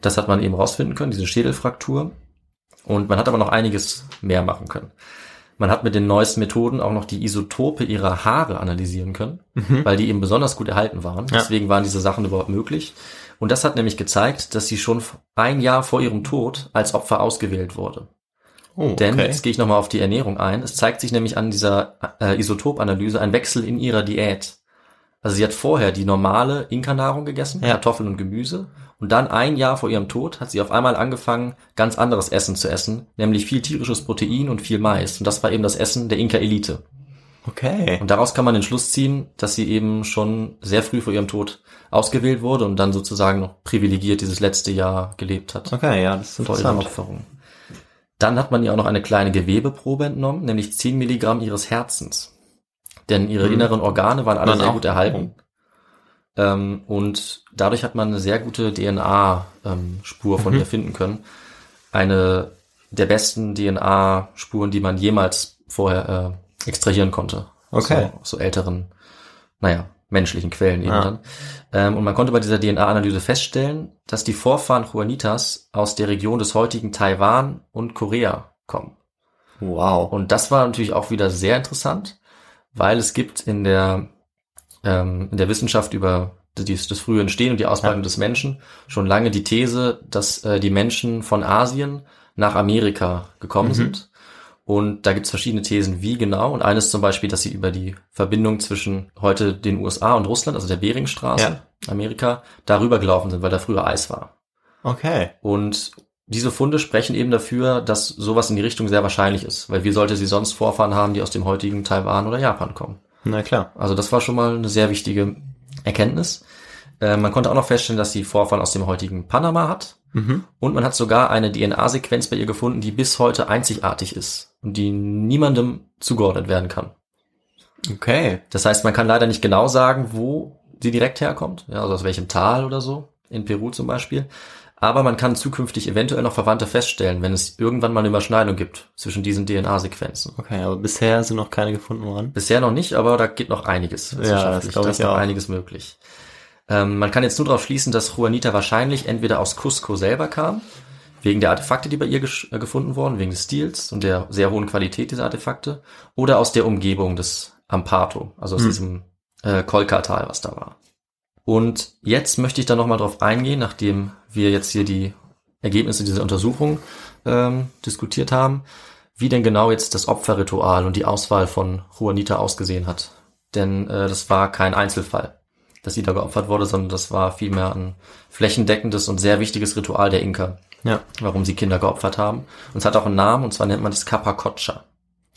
Das hat man eben rausfinden können, diese Schädelfraktur. Und man hat aber noch einiges mehr machen können. Man hat mit den neuesten Methoden auch noch die Isotope ihrer Haare analysieren können, weil die eben besonders gut erhalten waren. Mhm. Ja. Deswegen waren diese Sachen überhaupt möglich. Und das hat nämlich gezeigt, dass sie schon ein Jahr vor ihrem Tod als Opfer ausgewählt wurde. oh, Denn, okay. jetzt gehe ich nochmal auf die Ernährung ein, es zeigt sich nämlich an dieser äh, Isotopanalyse ein Wechsel in ihrer Diät. Also sie hat vorher die normale Inka-Nahrung gegessen, Ja. Kartoffeln und Gemüse. Und dann ein Jahr vor ihrem Tod hat sie auf einmal angefangen, ganz anderes Essen zu essen, nämlich viel tierisches Protein und viel Mais. Und das war eben das Essen der Inka-Elite. Okay. Und daraus kann man den Schluss ziehen, dass sie eben schon sehr früh vor ihrem Tod ausgewählt wurde und dann sozusagen noch privilegiert dieses letzte Jahr gelebt hat Okay, ja, das ist vor ihrer interessant. Opferung. Dann hat man ihr auch noch eine kleine Gewebeprobe entnommen, nämlich 10 Milligramm ihres Herzens. Denn ihre Mhm. inneren Organe waren alle Dann sehr auch- gut erhalten. Ähm, und dadurch hat man eine sehr gute DNA-Spur von Mhm. ihr finden können. Eine der besten DNA-Spuren, die man jemals vorher äh, extrahieren konnte. Okay. So, so älteren, naja, menschlichen Quellen eben Ja. dann. Ähm, und man konnte bei dieser DNA-Analyse feststellen, dass die Vorfahren Juanitas aus der Region des heutigen Taiwan und Korea kommen. Wow. Und das war natürlich auch wieder sehr interessant, weil es gibt in der, ähm, in der Wissenschaft über das, das frühe Entstehen und die Ausbreitung Ja. des Menschen schon lange die These, dass äh, die Menschen von Asien nach Amerika gekommen Mhm. sind. Und da gibt es verschiedene Thesen, wie genau. Und eines zum Beispiel, dass sie über die Verbindung zwischen heute den USA und Russland, also der Beringstraße, Ja. Amerika, darüber gelaufen sind, weil da früher Eis war. Okay. Und diese Funde sprechen eben dafür, dass sowas in die Richtung sehr wahrscheinlich ist, weil wie sollte sie sonst Vorfahren haben, die aus dem heutigen Taiwan oder Japan kommen? Na klar. Also das war schon mal eine sehr wichtige Erkenntnis. Äh, man konnte auch noch feststellen, dass sie Vorfahren aus dem heutigen Panama hat. Mhm. Und man hat sogar eine DNA-Sequenz bei ihr gefunden, die bis heute einzigartig ist und die niemandem zugeordnet werden kann. Okay. Das heißt, man kann leider nicht genau sagen, wo sie direkt herkommt, ja, also aus welchem Tal oder so, in Peru zum Beispiel. Aber man kann zukünftig eventuell noch Verwandte feststellen, wenn es irgendwann mal eine Überschneidung gibt zwischen diesen DNA-Sequenzen. Okay, aber bisher sind noch keine gefunden worden. Bisher noch nicht, aber da geht noch einiges. das wissenschaftlich. glaub da ich ist noch auch. einiges möglich. Ähm, man kann jetzt nur darauf schließen, dass Juanita wahrscheinlich entweder aus Cusco selber kam, wegen der Artefakte, die bei ihr äh, gefunden wurden, wegen des Stils und der sehr hohen Qualität dieser Artefakte, oder aus der Umgebung des Ampato, also aus Hm. diesem äh, Kolka-Tal, was da war. Und jetzt möchte ich da nochmal drauf eingehen, nachdem wir jetzt hier die Ergebnisse dieser Untersuchung ähm, diskutiert haben, wie denn genau jetzt das Opferritual und die Auswahl von Juanita ausgesehen hat. Denn äh, das war kein Einzelfall, dass sie da geopfert wurde, sondern das war vielmehr ein flächendeckendes und sehr wichtiges Ritual der Inka, Ja. warum sie Kinder geopfert haben. Und es hat auch einen Namen, und zwar nennt man das Capacocha.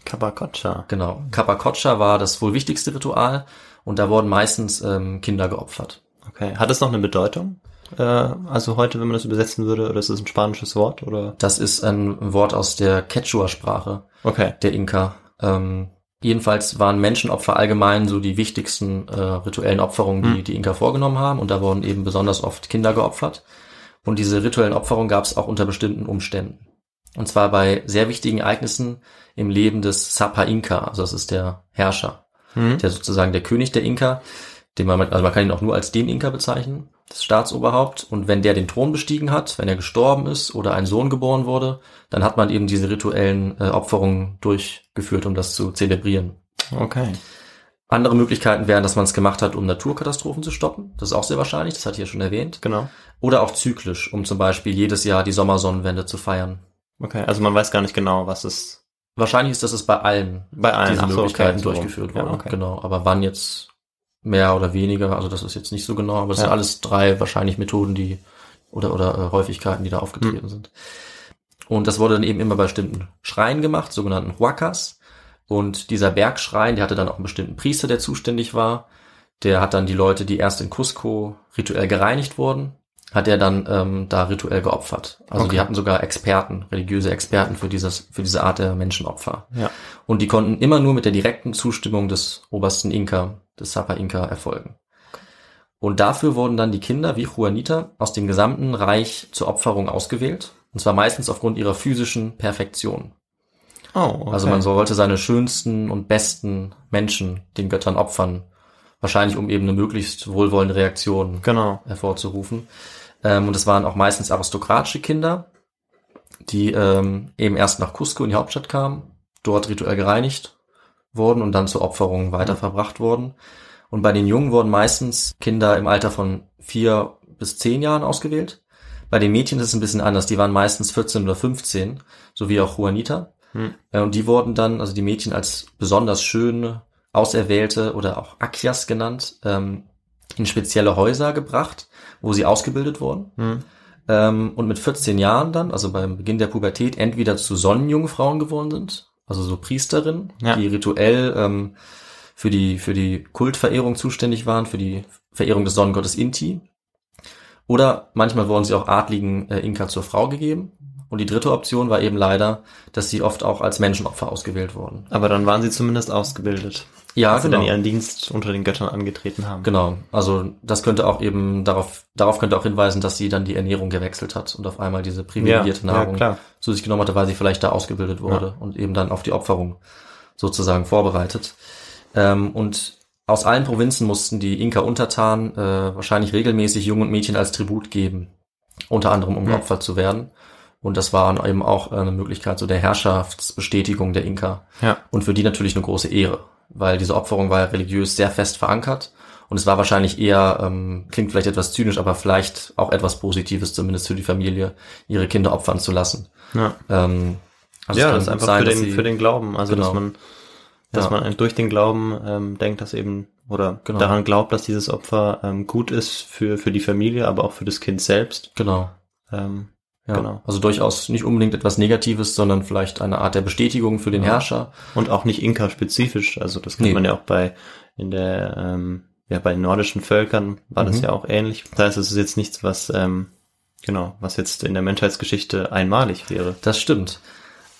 Kabakocha. Genau. Capacocha war das wohl wichtigste Ritual und da wurden meistens ähm, Kinder geopfert. Okay. Hat es noch eine Bedeutung? Äh, also heute, wenn man das übersetzen würde, oder ist es ein spanisches Wort? Oder? Das ist ein Wort aus der Quechua-Sprache Okay. der Inka. Ähm, jedenfalls waren Menschenopfer allgemein so die wichtigsten äh, rituellen Opferungen, die Hm. die Inka vorgenommen haben. Und da wurden eben besonders oft Kinder geopfert. Und diese rituellen Opferungen gab es auch unter bestimmten Umständen. Und zwar bei sehr wichtigen Ereignissen im Leben des Sapa Inka, also das ist der Herrscher, Mhm. der sozusagen der König der Inka, den man, also man kann ihn auch nur als den Inka bezeichnen, das Staatsoberhaupt. Und wenn der den Thron bestiegen hat, wenn er gestorben ist oder ein Sohn geboren wurde, dann hat man eben diese rituellen äh, Opferungen durchgeführt, um das zu zelebrieren. Okay. Andere Möglichkeiten wären, dass man es gemacht hat, um Naturkatastrophen zu stoppen. Das ist auch sehr wahrscheinlich, das hatte ich ja schon erwähnt. Genau. Oder auch zyklisch, um zum Beispiel jedes Jahr die Sommersonnenwende zu feiern. Okay. Also man weiß gar nicht genau, was es Wahrscheinlich ist das es bei allen bei allen diese ach so, Möglichkeiten okay, so. durchgeführt Ja, wurde. okay. Genau. Aber wann jetzt mehr oder weniger, also das ist jetzt nicht so genau, aber es Ja. sind alles drei wahrscheinlich Methoden, die oder oder äh, Häufigkeiten, die da aufgetreten sind. Und das wurde dann eben immer bei bestimmten Schreien gemacht, sogenannten Huacas. Und dieser Bergschrein, der hatte dann auch einen bestimmten Priester, der zuständig war. Der hat dann die Leute, die erst in Cusco rituell gereinigt wurden, hat er dann ähm, da rituell geopfert. Also Okay. die hatten sogar Experten, religiöse Experten für dieses für diese Art der Menschenopfer. Ja. Und die konnten immer nur mit der direkten Zustimmung des obersten Inka, des Sapa Inka, erfolgen. Und dafür wurden dann die Kinder wie Juanita aus dem gesamten Reich zur Opferung ausgewählt. Und zwar meistens aufgrund ihrer physischen Perfektion. Oh, okay. Also man sollte seine schönsten und besten Menschen den Göttern opfern. Wahrscheinlich um eben eine möglichst wohlwollende Reaktion Genau. hervorzurufen. Ähm, und es waren auch meistens aristokratische Kinder, die ähm, eben erst nach Cusco in die Hauptstadt kamen, dort rituell gereinigt wurden und dann zur Opferung weiter verbracht wurden. Und bei den Jungen wurden meistens Kinder im Alter von vier bis zehn Jahren ausgewählt. Bei den Mädchen ist es ein bisschen anders. Die waren meistens 14 oder 15, so wie auch Juanita. Hm. Äh, Und die wurden dann, also die Mädchen als besonders schöne, auserwählte oder auch Akias genannt, ähm, in spezielle Häuser gebracht, wo sie ausgebildet wurden. Hm. Ähm, und mit 14 Jahren dann, also beim Beginn der Pubertät, entweder zu Sonnenjungfrauen geworden sind, also so Priesterinnen, Ja. die rituell ähm, für die für die Kultverehrung zuständig waren, für die Verehrung des Sonnengottes Inti. Oder manchmal wurden sie auch adligen äh, Inka zur Frau gegeben. Und die dritte Option war eben leider, dass sie oft auch als Menschenopfer ausgewählt wurden. Aber dann waren sie zumindest ausgebildet. Ja, sie genau. dann ihren Dienst unter den Göttern angetreten haben. Genau, also das könnte auch eben darauf, darauf könnte auch hinweisen, dass sie dann die Ernährung gewechselt hat und auf einmal diese privilegierte Ja, ja, Nahrung klar. zu sich genommen hatte, weil sie vielleicht da ausgebildet wurde und eben dann auf die Opferung sozusagen vorbereitet. Ähm, und aus allen Provinzen mussten die Inka-Untertanen äh, wahrscheinlich regelmäßig Jungen und Mädchen als Tribut geben, unter anderem um Hm. geopfert zu werden. Und das war eben auch eine Möglichkeit so der Herrschaftsbestätigung der Inka. Ja. Und für die natürlich eine große Ehre, weil diese Opferung war ja religiös sehr fest verankert. Und es war wahrscheinlich eher, ähm, klingt vielleicht etwas zynisch, aber vielleicht auch etwas Positives, zumindest für die Familie, ihre Kinder opfern zu lassen. Ja. Ähm, also ja, das ist einfach sein, für dass den, sie- für den Glauben. Also, dass Genau. man, dass Ja. man durch den Glauben ähm, denkt, dass eben, oder Genau. daran glaubt, dass dieses Opfer ähm, gut ist für, für die Familie, aber auch für das Kind selbst. Genau. Ähm, Ja. Genau. Also durchaus nicht unbedingt etwas Negatives, sondern vielleicht eine Art der Bestätigung für den Ja. Herrscher. und auch nicht Inka-spezifisch. Also das kennt Nee. man ja auch bei in der ähm, ja bei nordischen Völkern war das Mhm. ja auch ähnlich. Das heißt, es ist jetzt nichts, was ähm, genau, was jetzt in der Menschheitsgeschichte einmalig wäre. Das stimmt.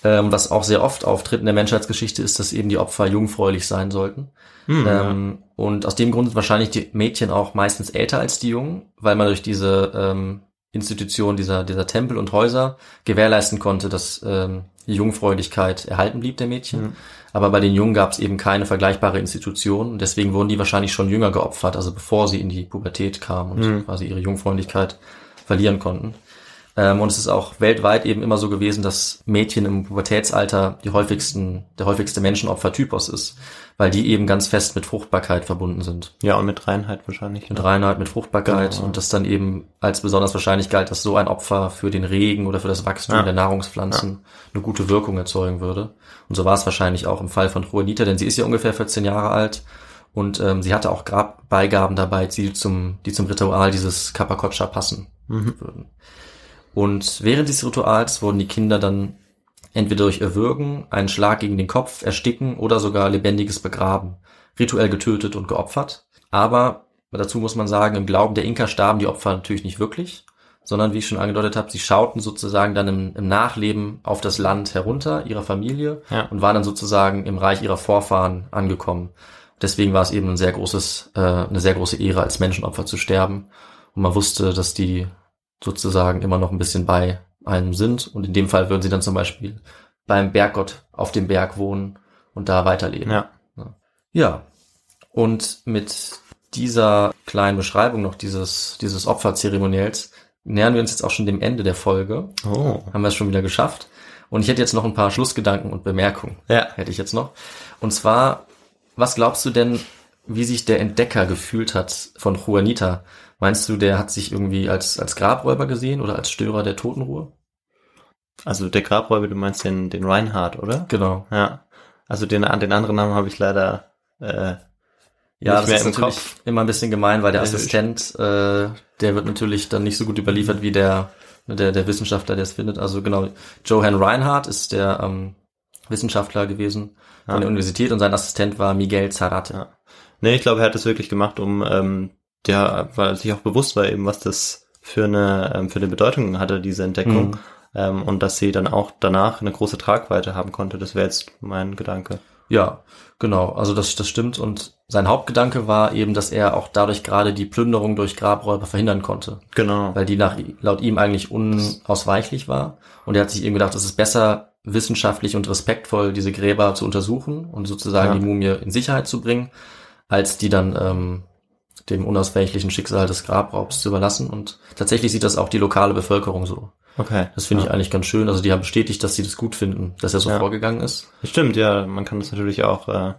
Ähm, was auch sehr oft auftritt in der Menschheitsgeschichte ist, dass eben die Opfer jungfräulich sein sollten. Hm, Ähm, und aus dem Grund sind wahrscheinlich die Mädchen auch meistens älter als die Jungen, weil man durch diese ähm, Institution dieser, dieser Tempel und Häuser gewährleisten konnte, dass ähm, die Jungfräulichkeit erhalten blieb der Mädchen. Mhm. Aber bei den Jungen gab es eben keine vergleichbare Institution und deswegen wurden die wahrscheinlich schon jünger geopfert, also bevor sie in die Pubertät kamen und Mhm. quasi ihre Jungfräulichkeit verlieren konnten. Ähm, und es ist auch weltweit eben immer so gewesen, dass Mädchen im Pubertätsalter die häufigsten, der häufigste Menschenopfertypus ist, weil die eben ganz fest mit Fruchtbarkeit verbunden sind. ja, und mit Reinheit wahrscheinlich. Mit ne? Reinheit, mit Fruchtbarkeit Genau. und das dann eben als besonders wahrscheinlich galt, dass so ein Opfer für den Regen oder für das Wachstum Ja. der Nahrungspflanzen eine gute Wirkung erzeugen würde. Und so war es wahrscheinlich auch im Fall von Juanita, denn sie ist ja ungefähr 14 Jahre alt und ähm, sie hatte auch Grabbeigaben dabei, die zum, die zum Ritual dieses Kapakotscha passen Mhm. würden. Und während dieses Rituals wurden die Kinder dann entweder durch Erwürgen, einen Schlag gegen den Kopf, Ersticken oder sogar lebendiges Begraben, rituell getötet und geopfert. Aber dazu muss man sagen, im Glauben der Inka starben die Opfer natürlich nicht wirklich, sondern wie ich schon angedeutet habe, sie schauten sozusagen dann im, im Nachleben auf das Land herunter, ihrer Familie, Ja. und waren dann sozusagen im Reich ihrer Vorfahren angekommen. Deswegen war es eben ein sehr großes, äh, eine sehr große Ehre, als Menschenopfer zu sterben. Und man wusste, dass die sozusagen immer noch ein bisschen bei einem sind. Und in dem Fall würden sie dann zum Beispiel beim Berggott auf dem Berg wohnen und da weiterleben. Ja. Ja. Und mit dieser kleinen Beschreibung noch dieses, dieses Opferzeremoniells nähern wir uns jetzt auch schon dem Ende der Folge. Oh. Haben wir es schon wieder geschafft. Und ich hätte jetzt noch ein paar Schlussgedanken und Bemerkungen. Ja. Hätte ich jetzt noch. Und zwar, was glaubst du denn, wie sich der Entdecker gefühlt hat von Juanita? Meinst du, der hat sich irgendwie als, als Grabräuber gesehen oder als Störer der Totenruhe? Also der Grabräuber, du meinst den, den Reinhard, oder? Genau. Ja. Also den, den anderen Namen habe ich leider äh, Ja, Nicht das ist im natürlich Kopf. immer ein bisschen gemein, weil der Assistent, äh, der wird natürlich dann nicht so gut überliefert wie der, der, der Wissenschaftler, der es findet. Also genau, Johann Reinhardt ist der ähm, Wissenschaftler gewesen von Ja. der Universität und sein Assistent war Miguel Zarate. Ja. Nee, ich glaube, er hat das wirklich gemacht, um, ähm, der, weil sich auch bewusst war eben, was das für eine, ähm, für eine Bedeutung hatte, diese Entdeckung. Mhm. Ähm, und dass sie dann auch danach eine große Tragweite haben konnte. Das wäre jetzt mein Gedanke. Ja, genau. Also das, das stimmt. Und sein Hauptgedanke war eben, dass er auch dadurch gerade die Plünderung durch Grabräuber verhindern konnte. Genau. Weil die nach, laut ihm eigentlich unausweichlich war. Und er hat sich eben gedacht, es ist besser, wissenschaftlich und respektvoll diese Gräber zu untersuchen und sozusagen Ja. die Mumie in Sicherheit zu bringen, als die dann ähm, dem unausweichlichen Schicksal des Grabraubs zu überlassen. Und tatsächlich sieht das auch die lokale Bevölkerung so. Okay. Das finde ja. ich eigentlich ganz schön. Also die haben bestätigt, dass sie das gut finden, dass er so Ja. vorgegangen ist. Stimmt, ja, man kann das natürlich auch äh,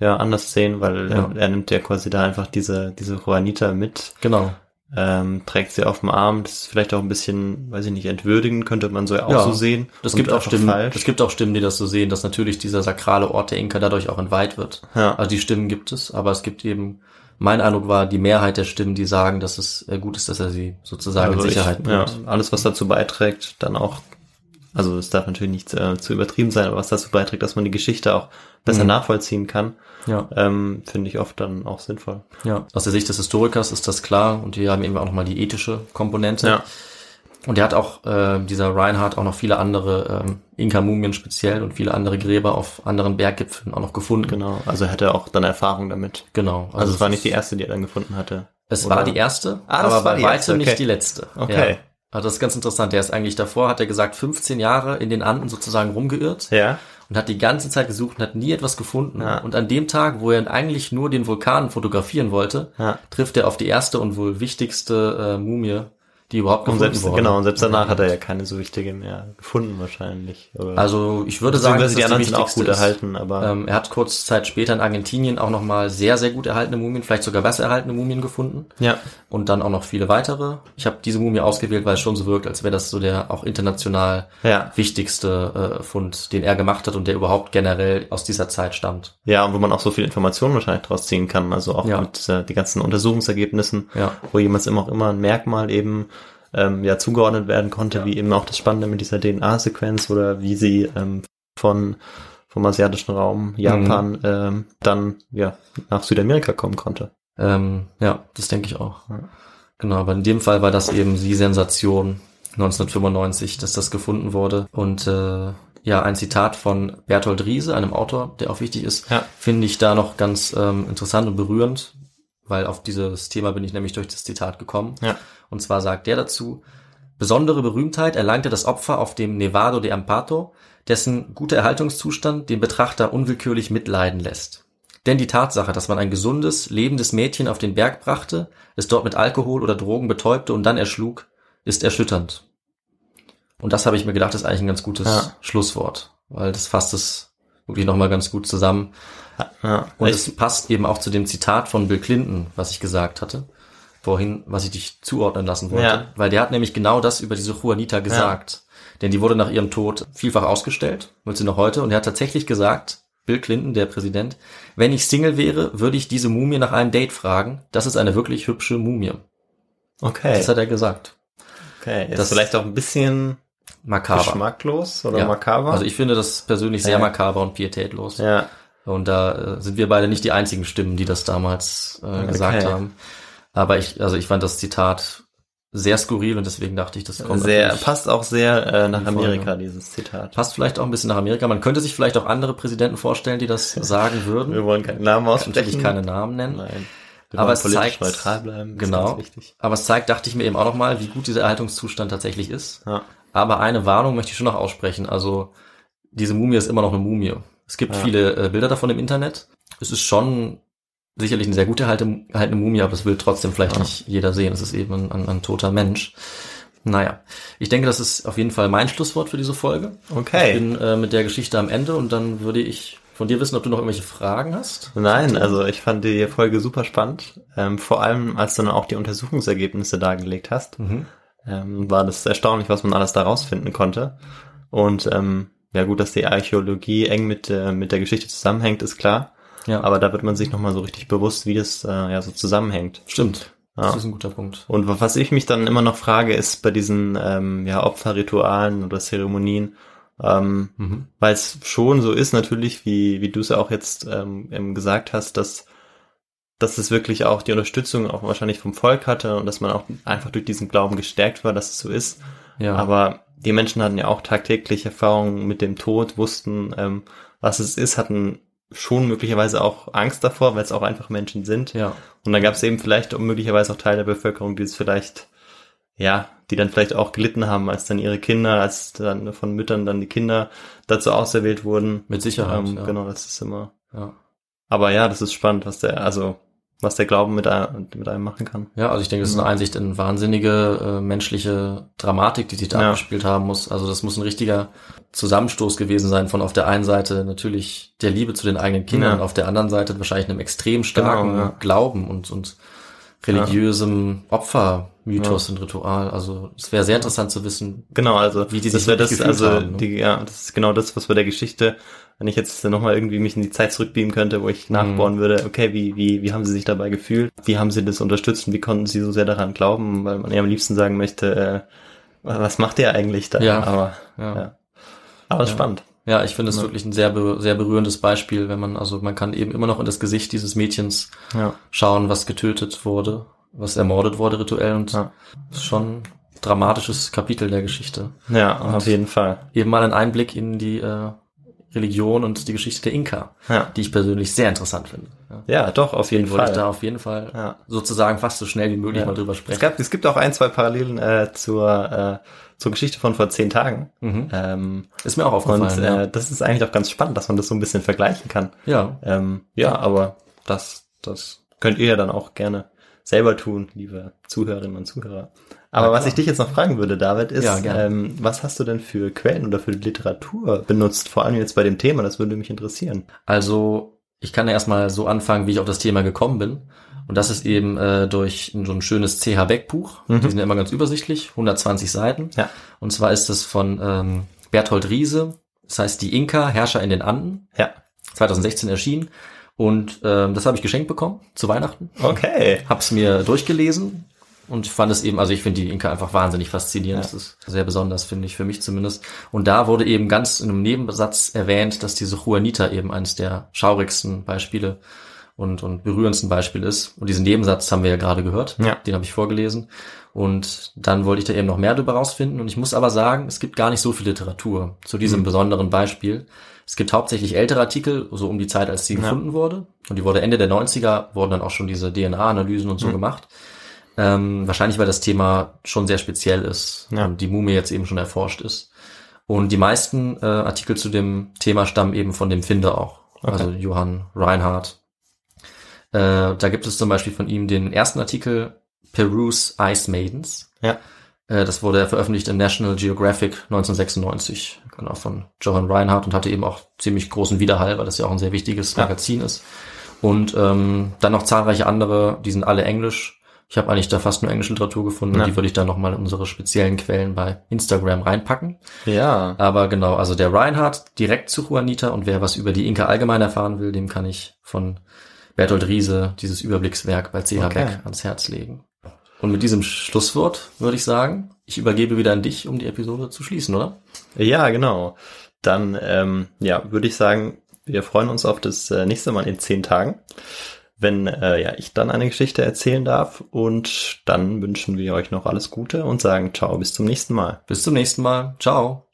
ja anders sehen, weil Ja. er, er nimmt ja quasi da einfach diese diese Juanita mit, Genau. ähm, trägt sie auf dem Arm. Das ist vielleicht auch ein bisschen, weiß ich nicht, entwürdigend könnte man so auch Ja, so sehen. Das gibt auch Stimmen, falsch. es gibt auch Stimmen, die das so sehen, dass natürlich dieser sakrale Ort der Inka dadurch auch entweiht wird. Ja. Also die Stimmen gibt es, aber es gibt eben, mein Eindruck war, die Mehrheit der Stimmen, die sagen, dass es äh, gut ist, dass er sie sozusagen Also in Sicherheit ich, ja, bringt. alles, was dazu beiträgt, dann auch, also es darf natürlich nicht äh, zu übertrieben sein, aber was dazu beiträgt, dass man die Geschichte auch besser Mhm. nachvollziehen kann, Ja, ähm, finde ich oft dann auch sinnvoll. ja. Aus der Sicht des Historikers ist das klar und wir haben eben auch nochmal die ethische Komponente. Ja. Und er hat auch, äh, dieser Reinhardt, auch noch viele andere ähm, Inka-Mumien speziell und viele andere Gräber auf anderen Berggipfeln auch noch gefunden. Genau, also er hatte auch dann Erfahrung damit. Genau. Also, es war nicht die erste, die er dann gefunden hatte. Es Oder? war die erste, Ah, aber bei weitem okay. nicht die letzte. Okay. Ja. Also das ist ganz interessant. Der ist eigentlich davor, hat er gesagt, 15 Jahre in den Anden sozusagen rumgeirrt Ja. und hat die ganze Zeit gesucht und hat nie etwas gefunden. Ja. Und an dem Tag, wo er eigentlich nur den Vulkan fotografieren wollte, Ja. trifft er auf die erste und wohl wichtigste äh, Mumie, die überhaupt Und gefunden selbst, wurde. genau, und selbst danach hat er ja keine so wichtige mehr gefunden wahrscheinlich. Oder Also ich würde sagen, dass die die anderen sind auch gut ist. erhalten, aber Ähm, er hat kurz Zeit später in Argentinien auch nochmal sehr, sehr gut erhaltene Mumien, vielleicht sogar besser erhaltene Mumien gefunden. ja. und dann auch noch viele weitere. Ich habe diese Mumie ausgewählt, weil es schon so wirkt, als wäre das so der auch international Ja. wichtigste äh, Fund, den er gemacht hat und der überhaupt generell aus dieser Zeit stammt. Ja, und wo man auch so viel Informationen wahrscheinlich draus ziehen kann, also auch Ja. mit äh, die ganzen Untersuchungsergebnissen, Ja. wo jemals immer auch immer ein Merkmal eben ähm, ja zugeordnet werden konnte, wie eben auch das Spannende mit dieser DNA-Sequenz oder wie sie ähm, von vom asiatischen Raum, Japan, Mhm. ähm, dann ja nach Südamerika kommen konnte. Ähm, ja, das denke ich auch. Ja. Genau, aber in dem Fall war das eben die Sensation 1995, dass das gefunden wurde. Und äh, ja, ein Zitat von Bertolt Riese, einem Autor, der auch wichtig ist, Ja. finde ich da noch ganz ähm, interessant und berührend, weil auf dieses Thema bin ich nämlich durch das Zitat gekommen. Ja. Und zwar sagt der dazu, besondere Berühmtheit erlangte das Opfer auf dem Nevado de Ampato, dessen guter Erhaltungszustand den Betrachter unwillkürlich mitleiden lässt. Denn die Tatsache, dass man ein gesundes, lebendes Mädchen auf den Berg brachte, es dort mit Alkohol oder Drogen betäubte und dann erschlug, ist erschütternd. Und das habe ich mir gedacht, ist eigentlich ein ganz gutes Ja. Schlusswort, weil das fasst es wirklich nochmal ganz gut zusammen. Ja, Und es passt eben auch zu dem Zitat von Bill Clinton, was ich gesagt hatte, vorhin, was ich dich zuordnen lassen wollte. Ja. Weil der hat nämlich genau das über diese Juanita gesagt. Denn die wurde nach ihrem Tod vielfach ausgestellt, wird sie noch heute. Und er hat tatsächlich gesagt, Bill Clinton, der Präsident, wenn ich Single wäre, würde ich diese Mumie nach einem Date fragen. Das ist eine wirklich hübsche Mumie. okay, Das hat er gesagt. okay. Ist das- vielleicht auch ein bisschen Makaber. geschmacklos oder Ja. makaber. Also ich finde das persönlich sehr Ja. makaber und pietätlos. ja, Und da äh, sind wir beide nicht die einzigen Stimmen, die das damals äh, gesagt Okay. haben. Aber ich, also ich fand das Zitat sehr skurril und deswegen dachte ich, das kommt sehr passt auch sehr äh, nach Die Folge. Amerika dieses Zitat. passt vielleicht auch ein bisschen nach Amerika. Man könnte sich vielleicht auch andere Präsidenten vorstellen, die das sagen würden. Wir wollen keinen Namen aussprechen. Natürlich keine Namen nennen. Nein. Wir Aber es politisch zeigt- neutral bleiben. Genau. Aber es zeigt, dachte ich mir eben auch nochmal, wie gut dieser Erhaltungszustand tatsächlich ist. Ja. Aber eine Warnung möchte ich schon noch aussprechen. Also diese Mumie ist immer noch eine Mumie. Es gibt Ja. viele äh, Bilder davon im Internet. Es ist schon sicherlich eine sehr gut erhalte- erhaltene Mumie, aber das will trotzdem vielleicht Ja. nicht jeder sehen. Es ist eben ein, ein, ein toter Mensch. Naja, ich denke, das ist auf jeden Fall mein Schlusswort für diese Folge. Ich Okay. bin äh, mit der Geschichte am Ende und dann würde ich von dir wissen, ob du noch irgendwelche Fragen hast. Nein, also ich fand die Folge super spannend. Ähm, vor allem, als du dann auch die Untersuchungsergebnisse dargelegt hast, Mhm. ähm, war das erstaunlich, was man alles da rausfinden konnte. Und ähm, ja gut, dass die Archäologie eng mit, äh, mit der Geschichte zusammenhängt, ist klar. Ja, Aber da wird man sich nochmal so richtig bewusst, wie das äh, ja so zusammenhängt. stimmt. Das Ja. ist ein guter Punkt. Und wa- was ich mich dann immer noch frage, ist bei diesen ähm, ja, Opferritualen oder Zeremonien, ähm, Mhm. weil es schon so ist natürlich, wie, wie du es auch jetzt ähm, gesagt hast, dass dass es wirklich auch die Unterstützung auch wahrscheinlich vom Volk hatte und dass man auch einfach durch diesen Glauben gestärkt war, dass es so ist. Ja. Aber die Menschen hatten ja auch tagtäglich Erfahrungen mit dem Tod, wussten, ähm, was es ist, hatten schon möglicherweise auch Angst davor, weil es auch einfach Menschen sind. ja. Und dann gab es eben vielleicht möglicherweise auch Teile der Bevölkerung, die es vielleicht, ja, die dann vielleicht auch gelitten haben, als dann ihre Kinder, als dann von Müttern dann die Kinder dazu auserwählt wurden. Mit Sicherheit. Ähm, ja. Genau, das ist immer. Ja. Aber ja, das ist spannend, was der, also was der Glauben mit einem, mit einem machen kann. Ja, also ich denke, das ist eine Einsicht in wahnsinnige äh, menschliche Dramatik, die sich da Ja. abgespielt haben muss. Also das muss ein richtiger Zusammenstoß gewesen sein von auf der einen Seite natürlich der Liebe zu den eigenen Kindern Ja. und auf der anderen Seite wahrscheinlich einem extrem starken Genau, ja. Glauben und, und religiösem Opfermythos und Ritual. Also es wäre sehr interessant zu wissen, Genau, also Wie die das sich wäre das, gefühlt also haben, ne? die, ja, das ist genau das, was bei der Geschichte, wenn ich jetzt nochmal irgendwie mich in die Zeit zurückbeamen könnte, wo Mhm. ich nachbauen würde, okay, wie, wie, wie haben sie sich dabei gefühlt? Wie haben sie das unterstützt und wie konnten sie so sehr daran glauben? Weil man ja am liebsten sagen möchte, äh, was macht ihr eigentlich da? Ja. Aber, ja. ja. Aber spannend. Ja, ich finde es Ja. wirklich ein sehr, sehr berührendes Beispiel, wenn man, also man kann eben immer noch in das Gesicht dieses Mädchens Ja. schauen, was getötet wurde, was ermordet wurde rituell und Ja. ist schon ein dramatisches Kapitel der Geschichte. Ja, auf jeden Fall. Eben mal ein Einblick in die äh, Religion und die Geschichte der Inka, Ja. die ich persönlich sehr interessant finde. Ja. Doch, auf jeden Wollte ich Fall. da auf jeden Fall Ja. sozusagen fast so schnell wie möglich Ja. mal drüber Es, sprechen. gab, es gibt auch ein, zwei Parallelen äh, zur, äh, zur Geschichte von vor zehn Tagen. Mhm. Ähm, Ist mir auch und aufgefallen. äh, das ist eigentlich auch ganz spannend, dass man das so ein bisschen vergleichen kann. ja. ja. Ähm, ja, aber das, das könnt ihr ja dann auch gerne selber tun, liebe Zuhörerinnen und Zuhörer. Aber Na was ich dich jetzt noch fragen würde, David, ist, Ja, ähm, was hast du denn für Quellen oder für Literatur benutzt? Vor allem jetzt bei dem Thema, das würde mich interessieren. Also, ich kann ja erstmal so anfangen, wie ich auf das Thema gekommen bin. Und das ist eben äh, durch so ein schönes CH Beck Buch. Mhm. Die sind ja immer ganz übersichtlich, 120 Seiten. Ja. Und zwar ist es von ähm, Berthold Riese. Das heißt, die Inka, Herrscher in den Anden. Ja. 2016 erschienen. Und ähm, das habe ich geschenkt bekommen zu Weihnachten. Okay. Hab's mir durchgelesen und fand es eben, also ich finde die Inka einfach wahnsinnig faszinierend. Ja. Das ist sehr besonders, finde ich, für mich zumindest. Und da wurde eben ganz in einem Nebensatz erwähnt, dass diese Juanita eben eines der schaurigsten Beispiele und, und berührendsten Beispiele ist. Und diesen Nebensatz haben wir ja gerade gehört. Ja. Den habe ich vorgelesen. Und dann wollte ich da eben noch mehr darüber rausfinden. Und ich muss aber sagen, es gibt gar nicht so viel Literatur zu diesem Mhm. besonderen Beispiel. Es gibt hauptsächlich ältere Artikel, so um die Zeit, als sie Ja. gefunden wurde. Und die wurde Ende der 90er, wurden dann auch schon diese DNA-Analysen und so Mhm. gemacht. Ähm, wahrscheinlich, weil das Thema schon sehr speziell ist Ja. und die Mumie jetzt eben schon erforscht ist. Und die meisten äh, Artikel zu dem Thema stammen eben von dem Finder auch. Okay. Also Johann Reinhardt. Äh, da gibt es zum Beispiel von ihm den ersten Artikel Peru's Ice Maidens. Ja. Äh, das wurde veröffentlicht im National Geographic 1996, genau von Johann Reinhardt und hatte eben auch ziemlich großen Widerhall, weil das ja auch ein sehr wichtiges Ja. Magazin ist. Und ähm, dann noch zahlreiche andere, die sind alle englisch. Ich habe eigentlich da fast nur englische Literatur gefunden Ja. und die würde ich dann nochmal in unsere speziellen Quellen bei Instagram reinpacken. Ja. Aber genau, also der Reinhardt direkt zu Juanita und wer was über die Inka allgemein erfahren will, dem kann ich von Bertolt Riese dieses Überblickswerk bei CH Okay. Beck ans Herz legen. Und mit diesem Schlusswort würde ich sagen, ich übergebe wieder an dich, um die Episode zu schließen, oder? Ja, genau. Dann, ähm, ja, würde ich sagen, wir freuen uns auf das äh, nächste Mal in zehn Tagen, wenn äh, ja ich dann eine Geschichte erzählen darf. Und dann wünschen wir euch noch alles Gute und sagen ciao, bis zum nächsten Mal. Bis zum nächsten Mal. Ciao.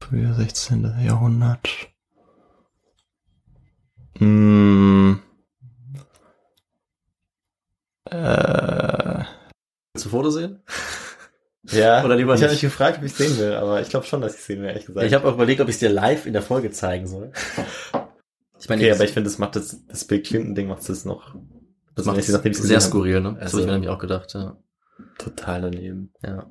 Früher 16. Jahrhundert. Mm. Äh, Willst du Foto sehen? ja, Oder lieber ich habe mich gefragt, ob ich sehen will, aber ich glaube schon, dass ich sehen will, ehrlich gesagt. Ich habe auch überlegt, ob ich es dir live in der Folge zeigen soll. Ich meine, okay, aber ich finde, das macht das, das Bill Clinton-Ding macht das noch. das also macht ich's sehr skurril, ne? Das Also- habe ich mir nämlich auch gedacht, ja. Total daneben. ja.